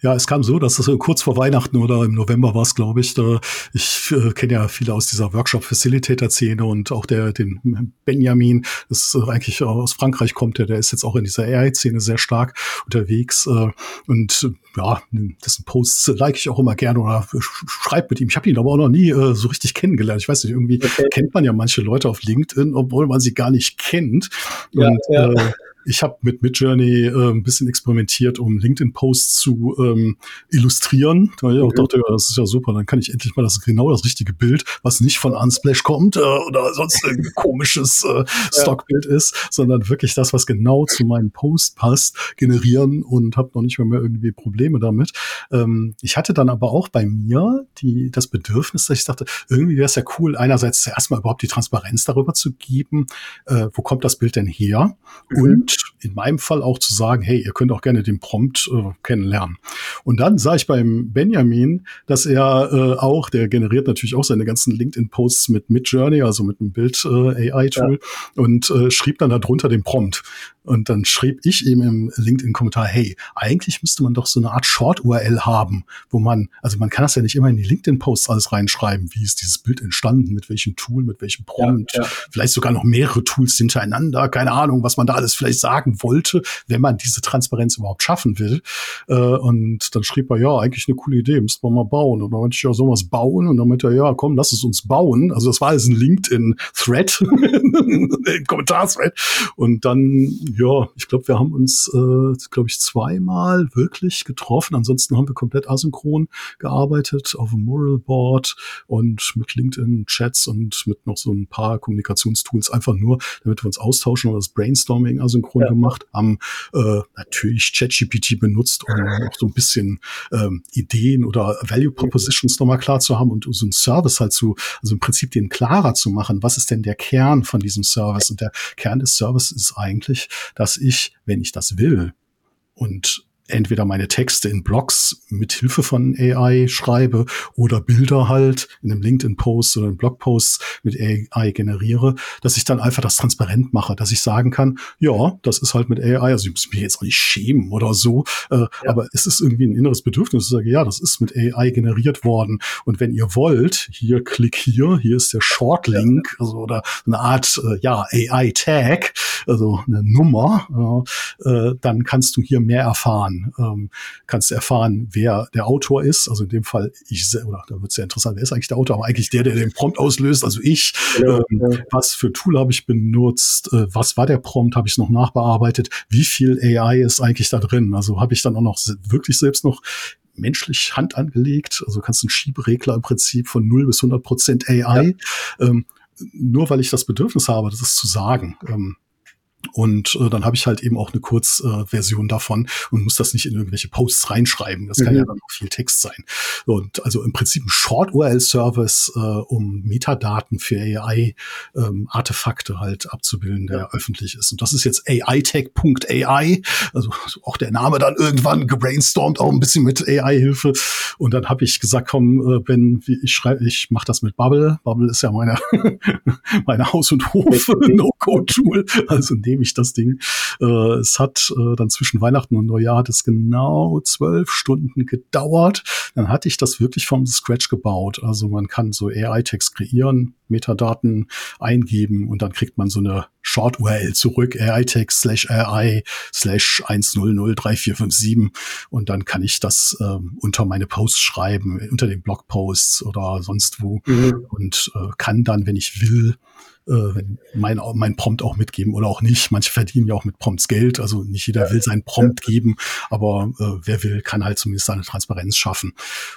Ja, es kam so, dass es kurz vor Weihnachten oder im November war es, glaube ich. Da, ich äh, kenne ja viele aus dieser Workshop-Facilitator-Szene und auch der, den Benjamin, das ist eigentlich aus Frankreich kommt, der, der ist jetzt auch in dieser AI-Szene sehr stark unterwegs. Äh, und ja, dessen Posts like ich auch immer gerne oder schreibe mit ihm. Ich habe ihn aber auch noch nie äh, so richtig kennengelernt. Ich weiß nicht, irgendwie okay. kennt man ja manche Leute auf LinkedIn, obwohl man sie gar nicht kennt. Ja, und ja. Äh, ich habe mit Midjourney äh, ein bisschen experimentiert, um LinkedIn-Posts zu ähm, illustrieren. Da ich auch dachte, ja, das ist ja super, dann kann ich endlich mal das genau das richtige Bild, was nicht von Unsplash kommt äh, oder sonst ein komisches äh, Stockbild ja. ist, sondern wirklich das, was genau zu meinem Post passt, generieren und habe noch nicht mehr, mehr irgendwie Probleme damit. Ähm, ich hatte dann aber auch bei mir die, das Bedürfnis, dass ich dachte, irgendwie wäre es ja cool, einerseits erstmal überhaupt die Transparenz darüber zu geben, äh, wo kommt das Bild denn her? Mhm. Und in meinem Fall auch zu sagen, hey, ihr könnt auch gerne den Prompt äh, kennenlernen. Und dann sah ich beim Benjamin, dass er äh, auch, der generiert natürlich auch seine ganzen LinkedIn-Posts mit Midjourney, also mit einem Bild-AI-Tool, äh, und äh, schrieb dann darunter den Prompt. Und dann schrieb ich ihm im LinkedIn-Kommentar, hey, eigentlich müsste man doch so eine Art Short-URL haben, wo man, also man kann das ja nicht immer in die LinkedIn-Posts alles reinschreiben, wie ist dieses Bild entstanden, mit welchem Tool, mit welchem Prompt, ja, ja. vielleicht sogar noch mehrere Tools hintereinander, keine Ahnung, was man da alles vielleicht sagen wollte, wenn man diese Transparenz überhaupt schaffen will. Äh, und dann schrieb er, ja, eigentlich eine coole Idee, müsste man mal bauen. Und dann meinte ich, ja, soll was bauen? Und dann meinte er, ja, komm, lass es uns bauen. Also das war alles ein LinkedIn-Thread, Kommentar-Thread. Und dann ja, ich glaube, wir haben uns, äh, glaube ich, zweimal wirklich getroffen. Ansonsten haben wir komplett asynchron gearbeitet auf dem Mural Board und mit LinkedIn-Chats und mit noch so ein paar Kommunikationstools, einfach nur, damit wir uns austauschen oder das Brainstorming asynchron ja. gemacht, haben äh, natürlich ChatGPT benutzt, um auch so ein bisschen ähm, Ideen oder Value Propositions nochmal klar zu haben und so einen Service halt zu, also im Prinzip den klarer zu machen. Was ist denn der Kern von diesem Service? Und der Kern des Service ist eigentlich, dass ich, wenn ich das will und entweder meine Texte in Blogs mit Hilfe von AI schreibe oder Bilder halt in einem LinkedIn-Post oder einem Blogpost mit AI generiere, dass ich dann einfach das transparent mache, dass ich sagen kann, ja, das ist halt mit AI, also ich muss mich jetzt auch nicht schämen oder so, äh, ja. aber es ist irgendwie ein inneres Bedürfnis, ich sage, ja, das ist mit AI generiert worden. Und wenn ihr wollt, hier klick hier, hier ist der Shortlink, also oder eine Art, äh, ja, AI-Tag, also eine Nummer, äh, dann kannst du hier mehr erfahren ähm, kannst erfahren, wer der Autor ist. Also in dem Fall ich, oder da wird es sehr interessant, wer ist eigentlich der Autor, aber eigentlich der, der den Prompt auslöst, also ich. Genau, ähm, ja. Was für Tool habe ich benutzt? Äh, was war der Prompt? Habe ich noch nachbearbeitet? Wie viel AI ist eigentlich da drin? Also habe ich dann auch noch wirklich selbst noch menschlich Hand angelegt. Also kannst du einen Schieberegler im Prinzip von 0 bis 100 Prozent AI. Ja. Ähm, nur weil ich das Bedürfnis habe, das ist zu sagen. Ähm, und äh, dann habe ich halt eben auch eine Kurzversion äh, davon und muss das nicht in irgendwelche Posts reinschreiben. Das mhm. kann ja dann auch viel Text sein. Und also im Prinzip ein Short-URL-Service, äh, um Metadaten für AI-Artefakte ähm, halt abzubilden, der ja. öffentlich ist. Und das ist jetzt aitech.ai, also auch der Name dann irgendwann gebrainstormt, auch ein bisschen mit AI-Hilfe. Und dann habe ich gesagt, komm, äh, Ben, ich schreibe, ich mache das mit Bubble. Bubble ist ja meine, meine Haus- und Hof-No-Code-Tool. Also nehme ich das Ding. Äh, es hat äh, dann zwischen Weihnachten und Neujahr hat es genau zwölf Stunden gedauert. Dann hatte ich das wirklich vom Scratch gebaut. Also man kann so AI-Text kreieren, Metadaten eingeben und dann kriegt man so eine Short-URL zurück, AI-Text slash AI slash 1003457 und dann kann ich das ähm, unter meine Posts schreiben, unter den Blogposts oder sonst wo mhm. und äh, kann dann, wenn ich will, äh, mein, mein Prompt auch mitgeben oder auch nicht. Manche verdienen ja auch mit Prompts Geld, also nicht jeder will sein Prompt geben, aber äh, wer will, kann halt zumindest seine Transparenz schaffen.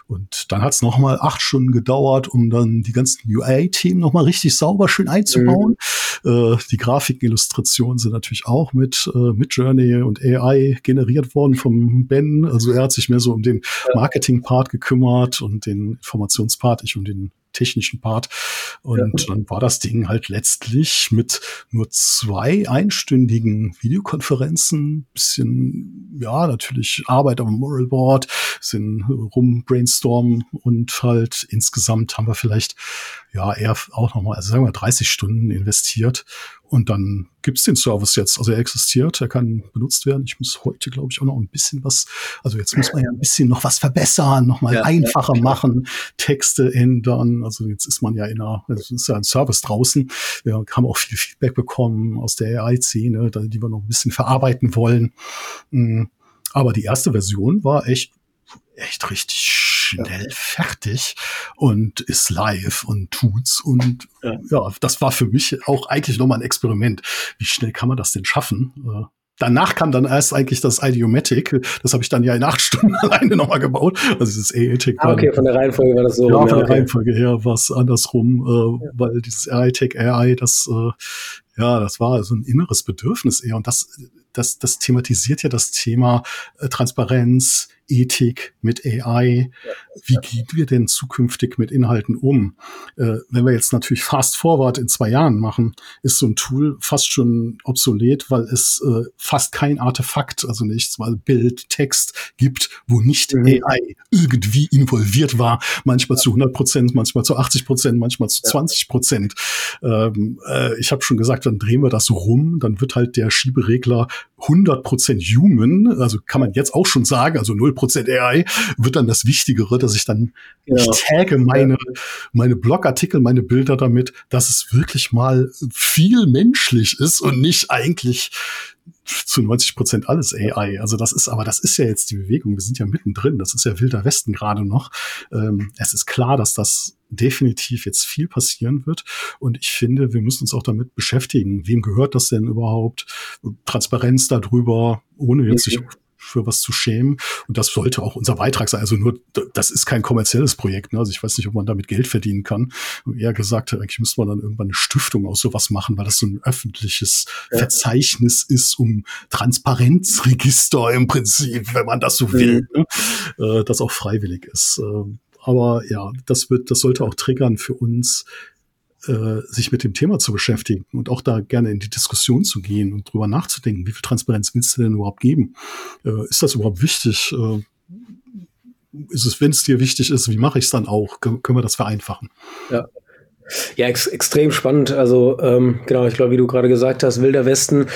Und dann hat es nochmal acht Stunden gedauert, um dann die ganzen UI-Themen nochmal richtig sauber schön einzubauen. Mhm. Äh, die Grafiken, Illustrationen sind natürlich auch mit, äh, mit Journey und AI generiert worden vom Ben. Also er hat sich mehr so um den Marketing-Part gekümmert und den Informationspart, ich um den technischen Part. Und ja. dann war das Ding halt letztlich mit nur zwei einstündigen Videokonferenzen, bisschen, ja, natürlich Arbeit am Moral Board, sind rum brainstormen und halt insgesamt haben wir vielleicht ja, er auch nochmal, also sagen wir 30 Stunden investiert und dann gibt's den Service jetzt. Also er existiert, er kann benutzt werden. Ich muss heute, glaube ich, auch noch ein bisschen was, also jetzt muss man ja ein bisschen noch was verbessern, nochmal ja, einfacher ja, machen, Texte ändern. Also jetzt ist man ja in einer, es ist ja ein Service draußen. Wir haben auch viel Feedback bekommen aus der AI-Szene, die wir noch ein bisschen verarbeiten wollen. Mm, aber die erste Version war echt, echt richtig schnell ja. fertig und ist live und tut's. Und ja. ja, das war für mich auch eigentlich nochmal ein Experiment. Wie schnell kann man das denn schaffen? Äh, danach kam dann erst eigentlich das Idiomatic. Das habe ich dann ja in acht Stunden alleine nochmal gebaut. Also dieses AITIC. Ah, okay, von der Reihenfolge war das so. Ja, von ja, der okay. Reihenfolge her war es andersrum, äh, ja. weil dieses AITIC AI, das, äh, ja, das war so ein inneres Bedürfnis eher. Und das, das, das thematisiert ja das Thema äh, Transparenz, Ethik, mit AI. Wie gehen wir denn zukünftig mit Inhalten um? Äh, wenn wir jetzt natürlich Fast Forward in zwei Jahren machen, ist so ein Tool fast schon obsolet, weil es äh, fast kein Artefakt, also nichts, weil Bild, Text gibt, wo nicht mhm. AI irgendwie involviert war. Manchmal zu 100 Prozent, manchmal zu 80 Prozent, manchmal zu 20 Prozent. Ähm, äh, ich habe schon gesagt, dann drehen wir das rum, dann wird halt der Schieberegler 100 Prozent human, also kann man jetzt auch schon sagen, also 0 Prozent AI, wird dann das Wichtigere, dass ich dann, ja. ich tagge meine, meine Blogartikel, meine Bilder damit, dass es wirklich mal viel menschlich ist und nicht eigentlich zu 90 Prozent alles AI. Also das ist, aber das ist ja jetzt die Bewegung. Wir sind ja mittendrin. Das ist ja wilder Westen gerade noch. Ähm, es ist klar, dass das definitiv jetzt viel passieren wird. Und ich finde, wir müssen uns auch damit beschäftigen. Wem gehört das denn überhaupt? Transparenz darüber, ohne jetzt sich für was zu schämen. Und das sollte auch unser Beitrag sein. Also nur, das ist kein kommerzielles Projekt. Ne? Also ich weiß nicht, ob man damit Geld verdienen kann. Und eher gesagt, eigentlich müsste man dann irgendwann eine Stiftung aus sowas machen, weil das so ein öffentliches ja. Verzeichnis ist um Transparenzregister im Prinzip, wenn man das so will, mhm. ne? äh, das auch freiwillig ist. Äh, aber ja, das wird, das sollte auch triggern für uns, äh, sich mit dem Thema zu beschäftigen und auch da gerne in die Diskussion zu gehen und drüber nachzudenken, wie viel Transparenz willst du denn überhaupt geben? Äh, ist das überhaupt wichtig? Äh, ist es, wenn es dir wichtig ist, wie mache ich es dann auch? können wir das vereinfachen? Ja. Ja, ex extrem spannend. Also ähm, genau, ich glaube, wie du gerade gesagt hast, Wilder Westen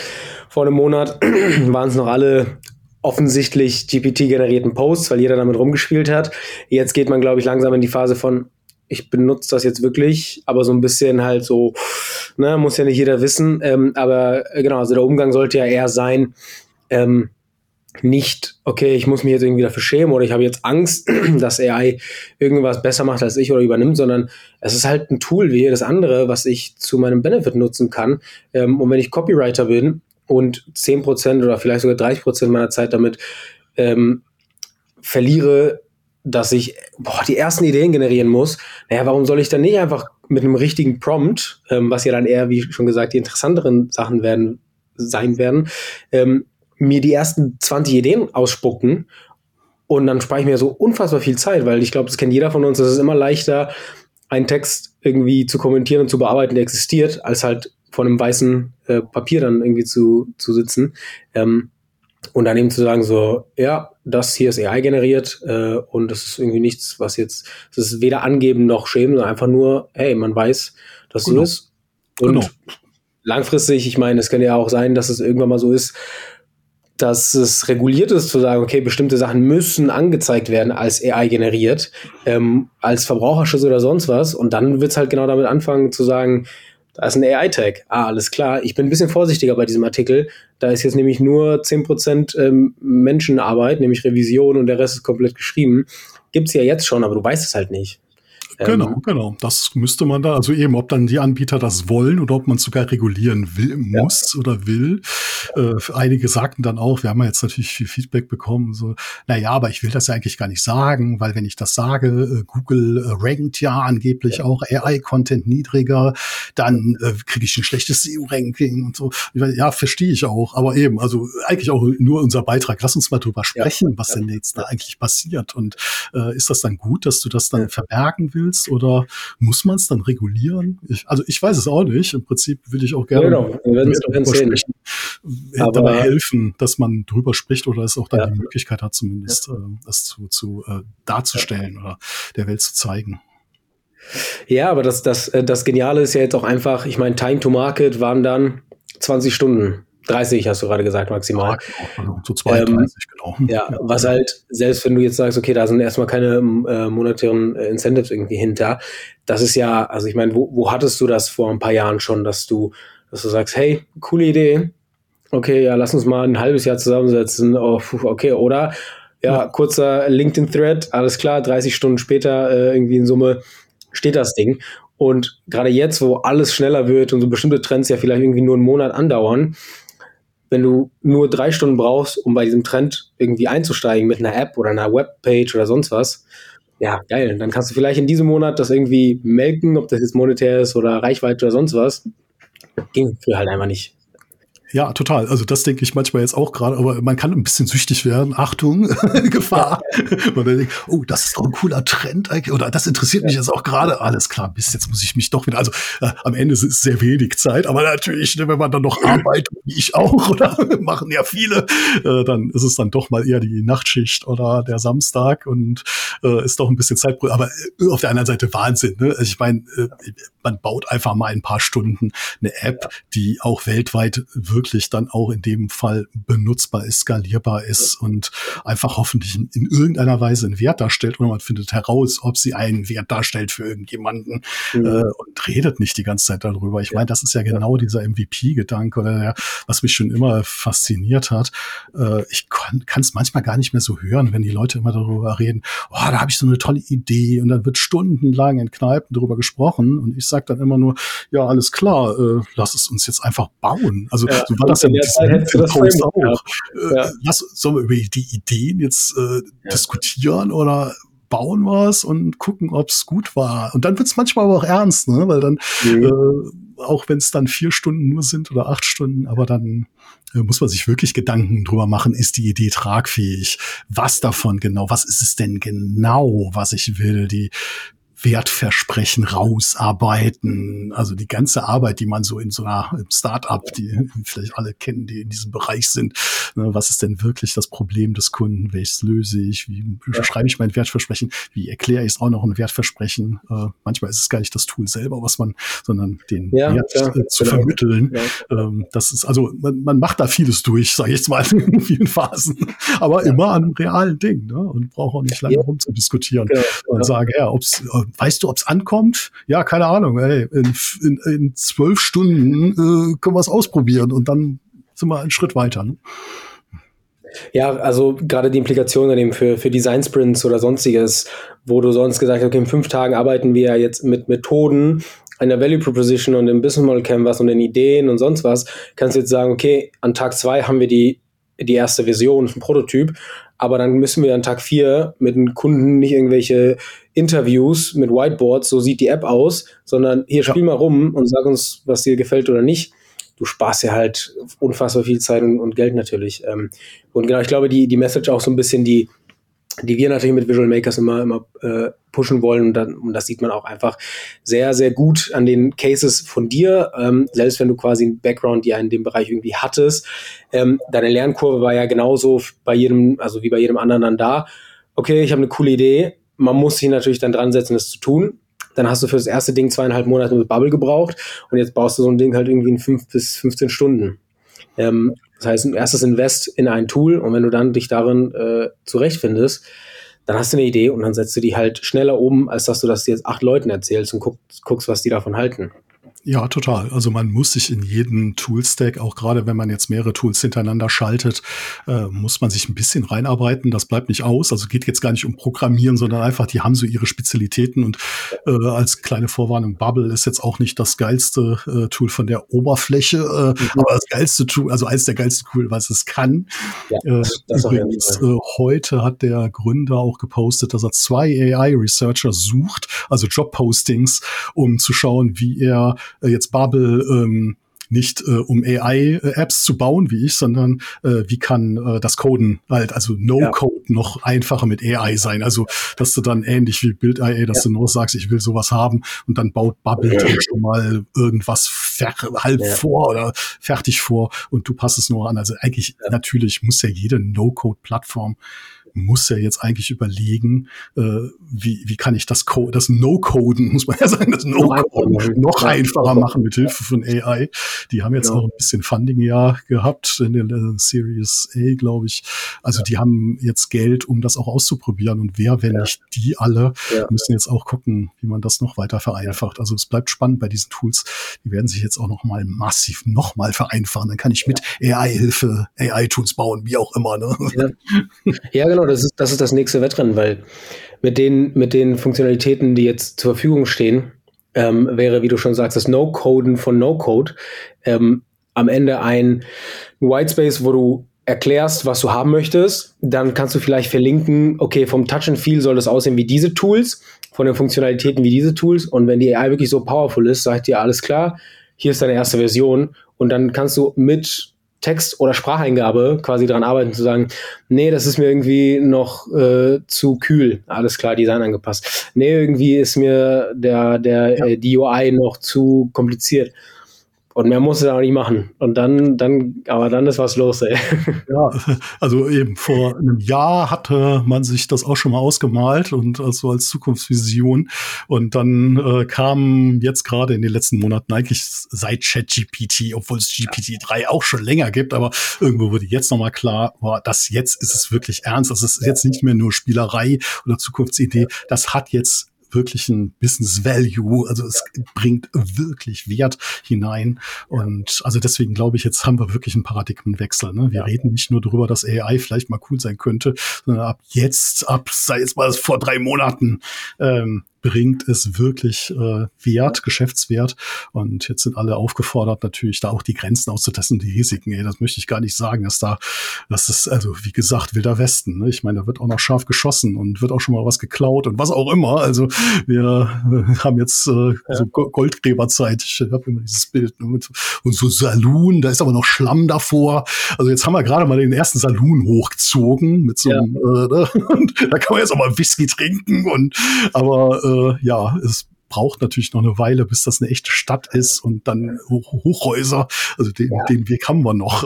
vor einem Monat waren es noch alle offensichtlich GPT-generierten Posts, weil jeder damit rumgespielt hat. Jetzt geht man, glaube ich, langsam in die Phase von, ich benutze das jetzt wirklich, aber so ein bisschen halt so, ne, muss ja nicht jeder wissen. Ähm, aber äh, genau, also der Umgang sollte ja eher sein, ähm, nicht, okay, ich muss mich jetzt irgendwie dafür schämen oder ich habe jetzt Angst, dass AI irgendwas besser macht als ich oder übernimmt, sondern es ist halt ein Tool wie jedes andere, was ich zu meinem Benefit nutzen kann. Ähm, und wenn ich Copywriter bin und 10% oder vielleicht sogar 30% meiner Zeit damit ähm, verliere, dass ich boah, die ersten Ideen generieren muss, naja, warum soll ich dann nicht einfach mit einem richtigen Prompt, ähm, was ja dann eher, wie schon gesagt, die interessanteren Sachen werden, sein werden, ähm, mir die ersten 20 Ideen ausspucken und dann spare ich mir so unfassbar viel Zeit, weil ich glaube, das kennt jeder von uns, es ist immer leichter, einen Text irgendwie zu kommentieren und zu bearbeiten, der existiert, als halt vor einem weißen äh, Papier dann irgendwie zu, zu sitzen. Ähm, und dann eben zu sagen, so, ja, das hier ist AI generiert äh, und das ist irgendwie nichts, was jetzt, das ist weder angeben noch schämen, sondern einfach nur, hey, man weiß, dass genau. so ist. Und genau. langfristig, ich meine, es kann ja auch sein, dass es irgendwann mal so ist, dass es reguliert ist, zu sagen, okay, bestimmte Sachen müssen angezeigt werden als AI generiert, ähm, als Verbraucherschutz oder sonst was. Und dann wird es halt genau damit anfangen zu sagen, da ist ein AI-Tag. Ah, alles klar. Ich bin ein bisschen vorsichtiger bei diesem Artikel. Da ist jetzt nämlich nur 10% ähm, Menschenarbeit, nämlich Revision und der Rest ist komplett geschrieben. Gibt's ja jetzt schon, aber du weißt es halt nicht. Genau, ähm, genau. Das müsste man da, also eben, ob dann die Anbieter das wollen oder ob man es sogar regulieren will, muss ja. oder will. Äh, einige sagten dann auch, wir haben ja jetzt natürlich viel Feedback bekommen, so, na ja, aber ich will das ja eigentlich gar nicht sagen, weil wenn ich das sage, äh, Google äh, rankt ja angeblich ja. auch AI-Content niedriger, dann äh, kriege ich ein schlechtes SEO-Ranking und so. Ja, verstehe ich auch, aber eben, also eigentlich auch nur unser Beitrag. Lass uns mal drüber sprechen, ja. was denn jetzt da eigentlich passiert und äh, ist das dann gut, dass du das dann verbergen willst? oder muss man es dann regulieren? Ich, also ich weiß es auch nicht. Im Prinzip will ich auch gerne genau. darüber sprechen, Aber dabei helfen, dass man drüber spricht oder es auch dann ja. die Möglichkeit hat, zumindest ja. äh, das zu, zu äh, darzustellen ja. oder der Welt zu zeigen. Ja, aber das, das, äh, das Geniale ist ja jetzt auch einfach, ich meine, Time to Market waren dann 20 Stunden. 30 hast du gerade gesagt, maximal. Ja, so 32, ähm, genau. Ja, was halt, selbst wenn du jetzt sagst, okay, da sind erstmal keine äh, monetären äh, Incentives irgendwie hinter, das ist ja, also ich meine, wo, wo hattest du das vor ein paar Jahren schon, dass du, dass du sagst, hey, coole Idee, okay, ja, lass uns mal ein halbes Jahr zusammensetzen, oh, okay, oder ja, kurzer LinkedIn-Thread, alles klar, 30 Stunden später äh, irgendwie in Summe steht das Ding. Und gerade jetzt, wo alles schneller wird und so bestimmte Trends ja vielleicht irgendwie nur einen Monat andauern, wenn du nur drei Stunden brauchst, um bei diesem Trend irgendwie einzusteigen mit einer App oder einer Webpage oder sonst was, ja, geil. Dann kannst du vielleicht in diesem Monat das irgendwie melken, ob das jetzt monetär ist oder Reichweite oder sonst was. Ging für halt einfach nicht. Ja, total. Also das denke ich manchmal jetzt auch gerade, aber man kann ein bisschen süchtig werden. Achtung, Gefahr. Dann denkt, oh, das ist doch ein cooler Trend eigentlich. Oder das interessiert mich jetzt auch gerade. Alles klar, bis jetzt muss ich mich doch wieder. Also äh, am Ende ist es sehr wenig Zeit, aber natürlich, ne, wenn man dann noch arbeitet, wie ich auch, oder machen ja viele, äh, dann ist es dann doch mal eher die Nachtschicht oder der Samstag und äh, ist doch ein bisschen Zeit. Aber äh, auf der anderen Seite Wahnsinn. Ne? Also ich meine, äh, man baut einfach mal ein paar Stunden eine App, die auch weltweit wirklich dann auch in dem Fall benutzbar ist, skalierbar ist und einfach hoffentlich in, in irgendeiner Weise einen Wert darstellt oder man findet heraus, ob sie einen Wert darstellt für irgendjemanden mhm. äh, und redet nicht die ganze Zeit darüber. Ich meine, das ist ja genau dieser MVP-Gedanke oder der, was mich schon immer fasziniert hat. Äh, ich kann es manchmal gar nicht mehr so hören, wenn die Leute immer darüber reden, oh, da habe ich so eine tolle Idee und dann wird stundenlang in Kneipen darüber gesprochen und ich sage dann immer nur, ja, alles klar, äh, lass es uns jetzt einfach bauen. Also ja. so war das in diesem Post auch. Äh, ja. Lass, sollen wir über die Ideen jetzt äh, ja. diskutieren oder bauen wir es und gucken, ob es gut war. Und dann wird es manchmal aber auch ernst, ne? weil dann, mhm. äh, auch wenn es dann vier Stunden nur sind oder acht Stunden, aber dann äh, muss man sich wirklich Gedanken drüber machen, ist die Idee tragfähig? Was davon genau? Was ist es denn genau, was ich will? Die Wertversprechen rausarbeiten. Also die ganze Arbeit, die man so in so einer Start-up, die vielleicht alle kennen, die in diesem Bereich sind. Ne, was ist denn wirklich das Problem des Kunden? Welches löse ich? Wie ja. schreibe ich mein Wertversprechen? Wie erkläre ich es auch noch ein Wertversprechen? Äh, manchmal ist es gar nicht das Tool selber, was man, sondern den ja, Wert ja, äh, zu genau. vermitteln. Ähm, das ist also, man, man macht da vieles durch, sage ich jetzt mal in vielen Phasen, aber immer an realen Dingen ne? und braucht auch nicht lange rumzudiskutieren genau. und sagen, ja, ob's äh, weißt du, ob es ankommt? Ja, keine Ahnung. Ey, in, in, in zwölf Stunden äh, können wir es ausprobieren und dann sind wir einen Schritt weiter. Ne? Ja, also gerade die Implikationen eben für, für Design Sprints oder sonstiges, wo du sonst gesagt hast, okay, in fünf Tagen arbeiten wir jetzt mit Methoden, einer Value Proposition und im Business Model Canvas und den Ideen und sonst was, kannst du jetzt sagen, okay, an Tag zwei haben wir die, die erste Version, ein Prototyp, aber dann müssen wir an Tag vier mit den Kunden nicht irgendwelche Interviews mit Whiteboards, so sieht die App aus, sondern hier ja. spiel mal rum und sag uns, was dir gefällt oder nicht. Du sparst ja halt unfassbar viel Zeit und, und Geld natürlich. Ähm, und genau, ich glaube, die, die Message auch so ein bisschen, die, die wir natürlich mit Visual Makers immer, immer äh, pushen wollen. Und, dann, und das sieht man auch einfach sehr, sehr gut an den Cases von dir. Ähm, selbst wenn du quasi einen Background ja in dem Bereich irgendwie hattest. Ähm, deine Lernkurve war ja genauso bei jedem, also wie bei jedem anderen dann da. Okay, ich habe eine coole Idee, man muss sich natürlich dann dran setzen, das zu tun. Dann hast du für das erste Ding zweieinhalb Monate mit Bubble gebraucht und jetzt baust du so ein Ding halt irgendwie in fünf bis 15 Stunden. Ähm, das heißt, ein erstes Invest in ein Tool und wenn du dann dich darin äh, zurechtfindest, dann hast du eine Idee und dann setzt du die halt schneller um, als dass du das jetzt acht Leuten erzählst und guckst, guckst was die davon halten. Ja, total. Also man muss sich in jeden Toolstack, auch gerade wenn man jetzt mehrere Tools hintereinander schaltet, äh, muss man sich ein bisschen reinarbeiten. Das bleibt nicht aus. Also geht jetzt gar nicht um Programmieren, sondern einfach, die haben so ihre Spezialitäten. Und äh, als kleine Vorwarnung, Bubble ist jetzt auch nicht das geilste äh, Tool von der Oberfläche, äh, mhm. aber das geilste Tool, also eins der geilsten Tool, was es kann. Ja, das übrigens, äh, heute hat der Gründer auch gepostet, dass er zwei AI-Researcher sucht, also Job-Postings, um zu schauen, wie er äh, jetzt Babel ähm, nicht äh, um AI-Apps zu bauen wie ich, sondern äh, wie kann äh, das Coden halt, also No-Code ja. noch einfacher mit AI sein. Also, dass du dann ähnlich wie Build AI, dass ja. du nur sagst, ich will sowas haben und dann baut Bubble ja. schon mal irgendwas halb vor oder fertig vor und du passt es nur an. Also eigentlich natürlich muss ja jede No-Code-Plattform muss ja jetzt eigentlich überlegen, äh, wie, wie kann ich das Code, das No-Coden, muss man ja sagen, das No-Coden noch einfacher machen mit Hilfe von AI. Die haben jetzt ja. auch ein bisschen Funding ja gehabt in der Series A, glaube ich. Also ja. die haben jetzt Geld, um das auch auszuprobieren. Und wer, wenn ja. nicht die alle, müssen jetzt auch gucken, wie man das noch weiter vereinfacht. Also es bleibt spannend bei diesen Tools. Die werden sich jetzt auch noch mal massiv noch mal vereinfachen. Dann kann ich mit AI-Hilfe AI-Tools bauen, wie auch immer. Ne? Ja. genau, das ist, das ist das nächste Wettrennen, weil mit den, mit den Funktionalitäten, die jetzt zur Verfügung stehen, ähm, wäre, wie du schon sagst, das No-Coden von No-Code ähm, am Ende ein Whitespace, wo du erklärst, was du haben möchtest. Dann kannst du vielleicht verlinken, okay, vom Touch and Feel soll das aussehen wie diese Tools, von den Funktionalitäten wie diese Tools. Und wenn die AI wirklich so powerful ist, sagt dir alles klar, hier ist deine erste Version. Und dann kannst du mit Text- oder Spracheingabe quasi daran arbeiten, zu sagen, nee, das ist mir irgendwie noch äh, zu kühl. Alles klar, Design angepasst. Nee, irgendwie ist mir der, der, ja. äh, die UI noch zu kompliziert. Und mehr musst du da auch nicht machen. Und dann, dann, aber dann ist was los, ey. Ja, also eben vor einem Jahr hatte man sich das auch schon mal ausgemalt und also als Zukunftsvision. Und dann äh, kam jetzt gerade in den letzten Monaten eigentlich seit ChatGPT, obwohl es GPT-3 auch schon länger gibt, aber irgendwo wurde jetzt nochmal klar, war, dass jetzt ist es wirklich ernst. Das ist jetzt nicht mehr nur Spielerei oder Zukunftsidee. Das hat jetzt wirklichen Business Value. Also es bringt wirklich Wert hinein. Und also deswegen glaube ich, jetzt haben wir wirklich einen Paradigmenwechsel. Ne? Wir ja. reden nicht nur darüber, dass AI vielleicht mal cool sein könnte, sondern ab jetzt, ab, sei es mal vor drei Monaten, ähm, bringt es wirklich äh, Wert, Geschäftswert. Und jetzt sind alle aufgefordert, natürlich da auch die Grenzen auszutesten, die Risiken. Ey, das möchte ich gar nicht sagen, dass da, das ist, also wie gesagt, wilder Westen. Ne? Ich meine, da wird auch noch scharf geschossen und wird auch schon mal was geklaut und was auch immer. Also wir haben jetzt äh, so Goldgräberzeit. Ich habe immer dieses Bild ne? und so Saloon, da ist aber noch Schlamm davor. Also jetzt haben wir gerade mal den ersten Saloon hochgezogen mit so einem, ja. äh, ne? da kann man jetzt auch mal Whisky trinken und aber äh, äh, ja, es braucht natürlich noch eine Weile, bis das eine echte Stadt ist und dann Hoch Hochhäuser. Also den, ja. den Weg haben wir noch.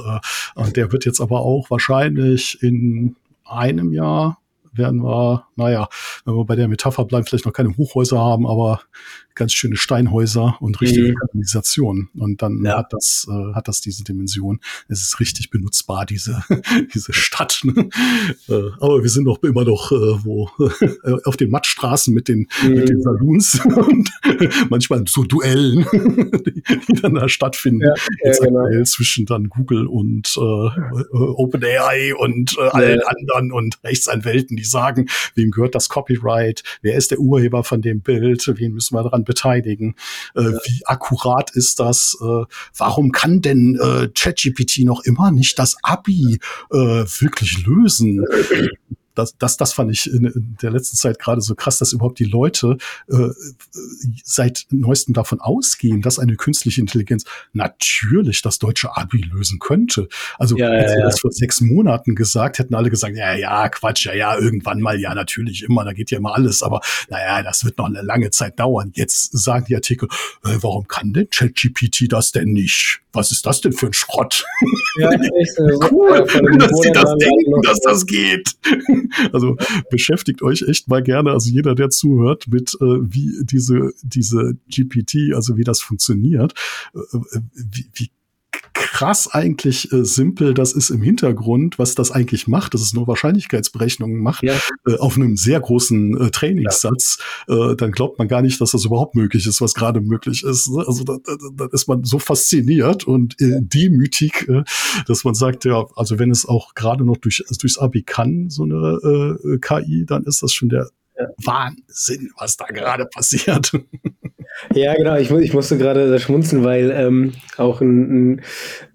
Äh, der wird jetzt aber auch wahrscheinlich in einem Jahr werden wir, naja, wenn wir bei der Metapher bleiben, vielleicht noch keine Hochhäuser haben, aber ganz schöne Steinhäuser und richtige mhm. Kanalisation. Und dann ja. hat das, äh, hat das diese Dimension. Es ist richtig benutzbar, diese, diese Stadt. Ne? Äh, aber wir sind doch immer noch äh, wo äh, auf den Mattstraßen mit den, mhm. mit den mhm. Saloons und manchmal so Duellen, die, die dann da stattfinden. Ja, ja, genau. Zwischen dann Google und äh, OpenAI und äh, allen anderen und Rechtsanwälten, die sagen, wem gehört das Copyright, wer ist der Urheber von dem Bild, wen müssen wir dran beteiligen? Äh, ja. Wie akkurat ist das? Äh, warum kann denn äh, ChatGPT noch immer nicht das Abi äh, wirklich lösen? das, das, das fand ich in, in der letzten Zeit gerade so krass, dass überhaupt die Leute äh, seit neuestem davon ausgehen, dass eine künstliche Intelligenz natürlich das deutsche Abi lösen könnte. Also ja, wir ja. das vor sechs Monaten gesagt, hätten alle gesagt, ja, ja, Quatsch, ja, ja, irgendwann mal, ja, natürlich immer, da geht ja immer alles, aber naja, das wird noch eine lange Zeit dauern. Jetzt sagen die Artikel, äh, warum kann denn ChatGPT das denn nicht? Was ist das denn für ein Schrott? Ja, echt, cool, dass sie das denken, dass das geht. Also beschäftigt euch echt mal gerne, also jeder, der zuhört, mit äh, wie diese, diese GPT, also wie das funktioniert, äh, äh wie, wie krass eigentlich äh, simpel das ist im Hintergrund, was das eigentlich macht, dass es nur Wahrscheinlichkeitsberechnungen macht, ja. äh, auf einem sehr großen äh, Trainingssatz, ja. äh, dann glaubt man gar nicht, dass das überhaupt möglich ist, was gerade möglich ist. Ne? Also da, da, da ist man so fasziniert und äh, demütig, äh, dass man sagt, ja, also wenn es auch gerade noch durch, durchs Abi kann, so eine äh, KI, dann ist das schon der. Wahnsinn, was da gerade passiert. Ja, genau. Ich, ich musste gerade schmunzen, weil ähm, auch ein, ein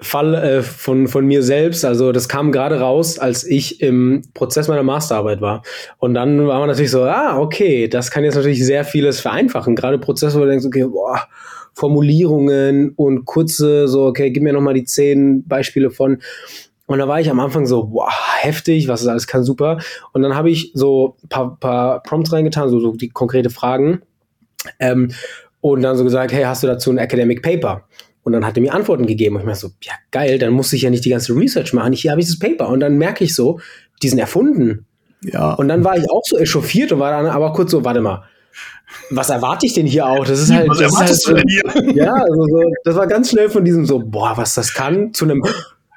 Fall äh, von, von mir selbst, also das kam gerade raus, als ich im Prozess meiner Masterarbeit war. Und dann war man natürlich so, ah, okay, das kann jetzt natürlich sehr vieles vereinfachen. Gerade Prozesse, wo du denkst, okay, boah, Formulierungen und kurze, so, okay, gib mir nochmal die zehn Beispiele von. Und da war ich am Anfang so, boah, heftig, was ist alles kann, super. Und dann habe ich so paar, paar Prompts reingetan, so, so die konkrete Fragen. Ähm, und dann so gesagt, hey, hast du dazu ein Academic Paper? Und dann hat er mir Antworten gegeben. Und ich mir so, ja, geil, dann muss ich ja nicht die ganze Research machen. Hier habe ich das Paper. Und dann merke ich so, die sind erfunden. Ja. Und dann war ich auch so echauffiert und war dann aber kurz so, warte mal, was erwarte ich denn hier auch? Das ist halt, was das erwartest halt, du denn hier? Ja, also so, das war ganz schnell von diesem so, boah, was das kann, zu einem,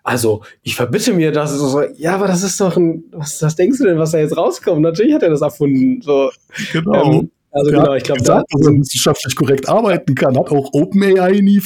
also ich verbitte mir das, so, ja, aber das ist doch ein, was, was denkst du denn, was da jetzt rauskommt? Natürlich hat er das erfunden, so. Genau. Ähm, also genau, ich glaube, dass er wissenschaftlich korrekt arbeiten kann, hat auch OpenAI nie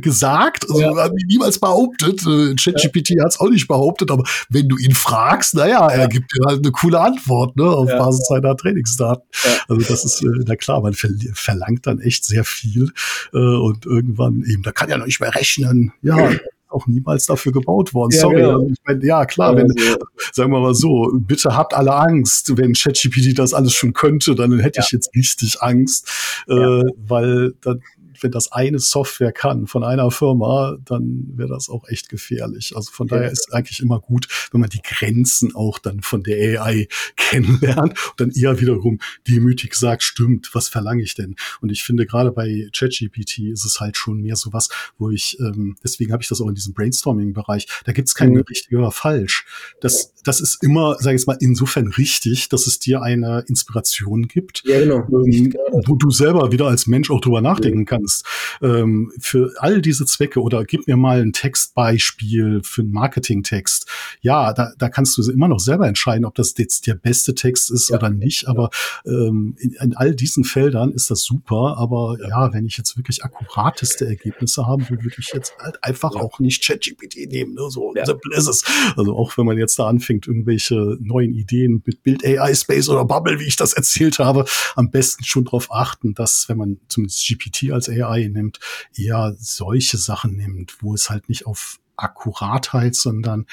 gesagt, also ja. hat niemals behauptet. Äh, ChatGPT ja. hat es auch nicht behauptet, aber wenn du ihn fragst, naja, er gibt dir halt eine coole Antwort, ne, auf. Basis seiner Trainingsdaten. Also das ist, äh, na klar, man verlangt dann echt sehr viel äh, und irgendwann eben, da kann ja noch nicht mehr rechnen. Ja, auch niemals dafür gebaut worden. Ja, Sorry. Genau. Ich mein, ja, klar, wenn, also, sagen wir mal so, bitte habt alle Angst. Wenn ChatGPT das alles schon könnte, dann hätte ja. ich jetzt richtig Angst, ja. äh, weil dann wenn das eine Software kann von einer Firma, dann wäre das auch echt gefährlich. Also von daher ist eigentlich immer gut, wenn man die Grenzen auch dann von der AI kennenlernt und dann eher wiederum demütig sagt, stimmt, was verlange ich denn? Und ich finde gerade bei ChatGPT ist es halt schon mehr so was, wo ich, ähm, deswegen habe ich das auch in diesem Brainstorming-Bereich, da gibt es kein mhm. richtig oder falsch. Das, das ist immer, sage ich mal, insofern richtig, dass es dir eine Inspiration gibt, ja, genau. ähm, wo du selber wieder als Mensch auch drüber nachdenken kannst kannst. Ähm, für all diese Zwecke oder gib mir mal ein Textbeispiel für einen Marketingtext. Ja, da, da kannst du immer noch selber entscheiden, ob das jetzt der beste Text ist ja. oder nicht. Aber ähm, in, in, all diesen Feldern ist das super. Aber ja. ja, wenn ich jetzt wirklich akkurateste Ergebnisse haben will, würde ich jetzt halt einfach ja. auch nicht ChatGPT nehmen. Ne? So ja. simple ist es. Also auch wenn man jetzt da anfängt, irgendwelche neuen Ideen mit Bild AI Space oder Bubble, wie ich das erzählt habe, am besten schon darauf achten, dass wenn man zumindest GPT als AI AI nimmt, eher solche Sachen nimmt, wo es halt nicht auf Akkuratheit, sondern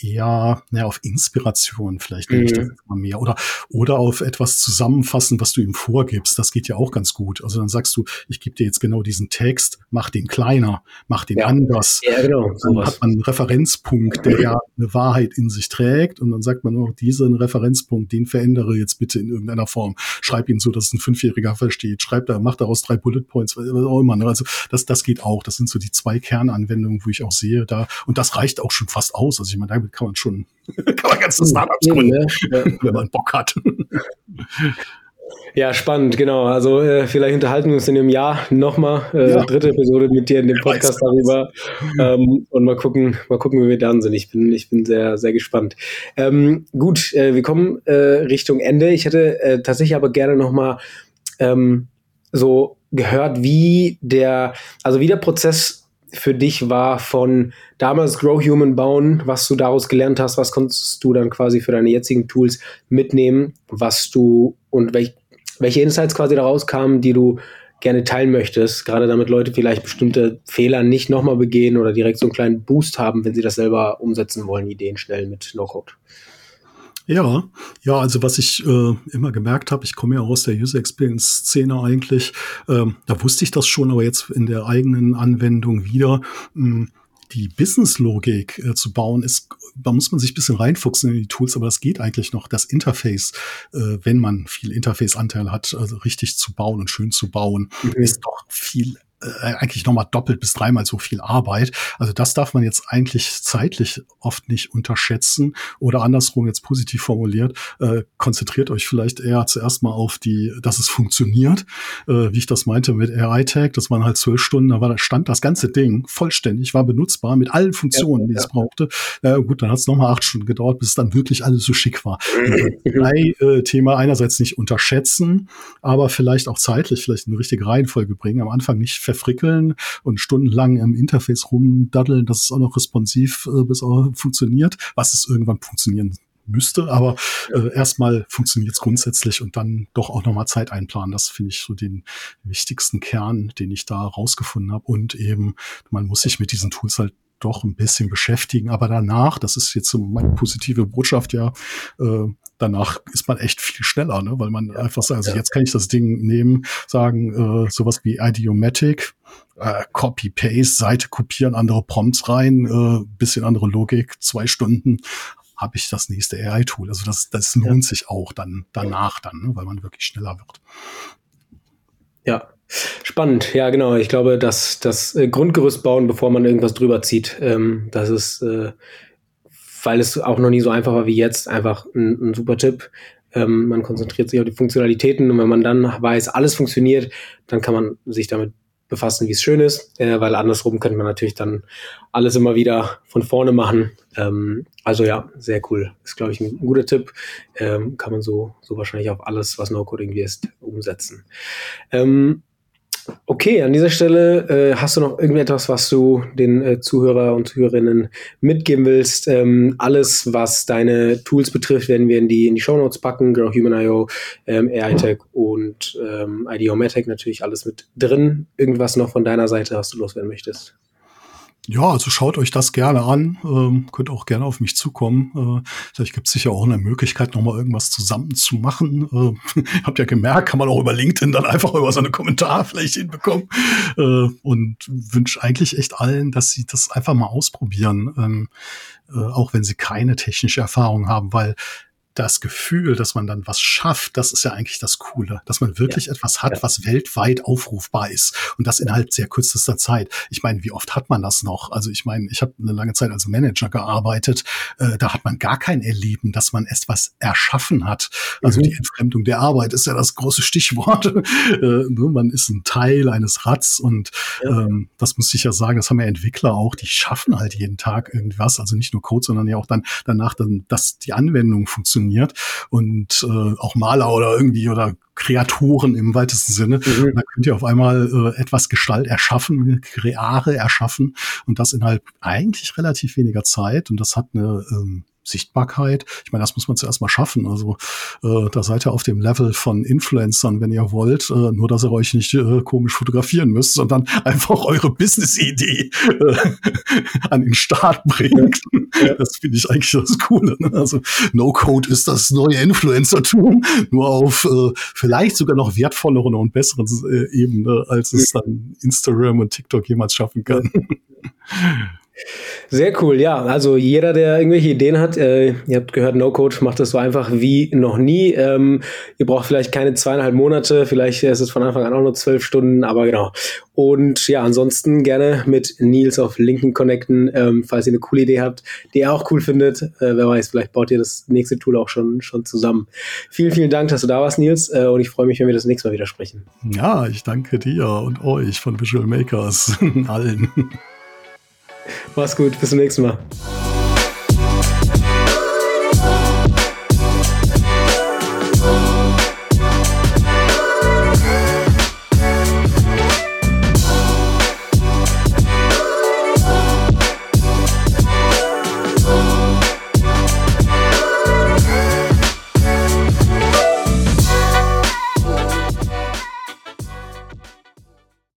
eher ja, auf Inspiration vielleicht nenne ich das mhm. mal mehr oder oder auf etwas zusammenfassen, was du ihm vorgibst. Das geht ja auch ganz gut. Also dann sagst du, ich gebe dir jetzt genau diesen Text, mach den kleiner, mach den ja. anders. Ja, genau. Dann sowas. hat man einen Referenzpunkt, der ja eine Wahrheit in sich trägt und dann sagt man nur, diesen Referenzpunkt, den verändere jetzt bitte in irgendeiner Form. Schreib ihn so, dass es ein Fünfjähriger versteht. Schreib da, mach daraus drei Bullet Points, was auch immer. Ne? Also das, das geht auch. Das sind so die zwei Kernanwendungen, wo ich auch sehe, da und das reicht auch schon fast aus. Also ich meine, damit kann man schon, kann man ganze Startups gründen, ja. wenn man Bock hat. Ja, spannend, genau. Also äh, vielleicht unterhalten wir uns in einem Jahr nochmal, äh, ja. dritte Episode mit dir in dem Podcast darüber ähm, und mal gucken, mal gucken, wie wir dann sind. Ich bin, ich bin sehr, sehr gespannt. Ähm, gut, äh, wir kommen äh, Richtung Ende. Ich hätte äh, tatsächlich aber gerne nochmal ähm, so gehört, wie der, also wie der Prozess für dich war von damals Grow Human bauen, was du daraus gelernt hast, was konntest du dann quasi für deine jetzigen Tools mitnehmen, was du und welch, welche Insights quasi daraus kamen, die du gerne teilen möchtest, gerade damit Leute vielleicht bestimmte Fehler nicht nochmal begehen oder direkt so einen kleinen Boost haben, wenn sie das selber umsetzen wollen, Ideen schnell mit No-Code. Ja, ja, also was ich äh, immer gemerkt habe, ich komme ja aus der User Experience Szene eigentlich, ähm, da wusste ich das schon, aber jetzt in der eigenen Anwendung wieder. Mh, hm, die Business-Logik äh, zu bauen, ist, da muss man sich ein bisschen reinfuchsen in die Tools, aber das geht eigentlich noch. Das Interface, äh, wenn man viel Interface-Anteil hat, also richtig zu bauen und schön zu bauen, mhm. ist doch viel äh, eigentlich nochmal doppelt bis dreimal so viel Arbeit. Also das darf man jetzt eigentlich zeitlich oft nicht unterschätzen oder andersrum jetzt positiv formuliert, äh, konzentriert euch vielleicht eher zuerst mal auf die, dass es funktioniert, äh, wie ich das meinte mit AI-Tag, das waren halt zwölf Stunden, da war da stand das ganze Ding vollständig, war benutzbar mit allen Funktionen, ja, die es brauchte. Ja, gut, dann hat es nochmal acht Stunden gedauert, bis es dann wirklich alles so schick war. Drei äh, Thema einerseits nicht unterschätzen, aber vielleicht auch zeitlich vielleicht eine richtige Reihenfolge bringen. Am Anfang nicht verfrickeln und stundenlang im Interface rumdaddeln, dass es auch noch responsiv äh, bis auch funktioniert, was es irgendwann funktionieren müsste, aber äh, erstmal funktioniert es grundsätzlich und dann doch auch nochmal Zeit einplanen. Das finde ich so den wichtigsten Kern, den ich da rausgefunden habe. Und eben, man muss sich mit diesen Tools halt doch ein bisschen beschäftigen. Aber danach, das ist jetzt so meine positive Botschaft, ja, äh, danach ist man echt viel schneller, ne? weil man ja. einfach sagt, also jetzt kann ich das Ding nehmen, sagen, äh, sowas wie Idiomatic, äh, Copy-Paste, Seite kopieren, andere Prompts rein, äh, bisschen andere Logik, zwei Stunden habe ich das nächste AI-Tool. Also das, das lohnt ja. sich auch dann danach dann, ne? weil man wirklich schneller wird. Ja, Spannend, ja genau. Ich glaube, dass das äh, Grundgerüst bauen, bevor man irgendwas drüber zieht, ähm, das ist äh, weil es auch noch nie so einfach war wie jetzt. Einfach ein, ein super Tipp. Ähm, man konzentriert sich auf die Funktionalitäten und wenn man dann weiß, alles funktioniert, dann kann man sich damit befassen, wie es schön ist, äh, weil andersrum könnte man natürlich dann alles immer wieder von vorne machen. Ähm, also ja, sehr cool. Ist, glaube ich, ein guter Tipp. Ähm, kann man so, so wahrscheinlich auf alles, was No-Code irgendwie ist, umsetzen. Ähm, Okay, an dieser Stelle äh, hast du noch irgendetwas, was du den äh, Zuhörer und Zuhörerinnen mitgeben willst? Ähm, alles, was deine Tools betrifft, werden wir in die, in die Show Notes packen. Grow Human.io, ähm, AI-Tech und ähm, IDEO-Matic natürlich alles mit drin. Irgendwas noch von deiner Seite, was du loswerden möchtest? Ja, also schaut euch das gerne an. Ähm, könnt auch gerne auf mich zukommen. Äh, vielleicht gibt es sicher auch eine Möglichkeit, nochmal irgendwas zusammen zu machen. Äh, habt ja gemerkt, kann man auch über LinkedIn dann einfach über so eine Kommentarfläche hinbekommen. Äh, und wünsche eigentlich echt allen, dass sie das einfach mal ausprobieren. Ähm, äh, auch wenn sie keine technische Erfahrung haben, weil das Gefühl, dass man dann was schafft, das ist ja eigentlich das Coole, dass man wirklich ja. etwas hat, ja. was weltweit aufrufbar ist und das innerhalb sehr kürzester Zeit. Ich meine, wie oft hat man das noch? Also ich meine, ich habe eine lange Zeit als Manager gearbeitet, äh, da hat man gar kein Erleben, dass man etwas erschaffen hat. Also mhm. die Entfremdung der Arbeit ist ja das große Stichwort. äh, man ist ein Teil eines Rads und ja. ähm, das muss ich ja sagen, das haben ja Entwickler auch, die schaffen halt jeden Tag irgendwas, also nicht nur Code, sondern ja auch dann danach dann, dass die Anwendung funktioniert funktioniert und äh, auch Maler oder irgendwie oder Kreatoren im weitesten Sinne. Mhm. da könnt ihr auf einmal äh, etwas Gestalt erschaffen, Kreare erschaffen und das innerhalb eigentlich relativ weniger Zeit und das hat eine ähm, Sichtbarkeit. Ich meine, das muss man zuerst mal schaffen. Also äh, da seid ihr auf dem Level von Influencern, wenn ihr wollt. Äh, nur, dass ihr euch nicht äh, komisch fotografieren müsst, sondern einfach eure Business-Idee äh, an den Start bringt. Ja. Das finde ich eigentlich das Coole. Ne? Also No-Code ist das neue Influencer-Tum, nur auf äh, vielleicht sogar noch wertvolleren und besseren äh, Ebene, als es dann Instagram und TikTok jemals schaffen kann. Sehr cool, ja. Also jeder, der irgendwelche Ideen hat, äh, ihr habt gehört, No-Code macht das so einfach wie noch nie. Ähm, ihr braucht vielleicht keine zweieinhalb Monate, vielleicht ist es von Anfang an auch nur zwölf Stunden, aber genau. Und ja, ansonsten gerne mit Nils auf Linken connecten, ähm, falls ihr eine coole Idee habt, die ihr auch cool findet. Äh, wer weiß, vielleicht baut ihr das nächste Tool auch schon, schon zusammen. Vielen, vielen Dank, dass du da warst, Nils, äh, und ich freue mich, wenn wir das nächste Mal wieder sprechen. Ja, ich danke dir und euch von Visual Makers, allen. Mach's gut, bis zum nächsten Mal.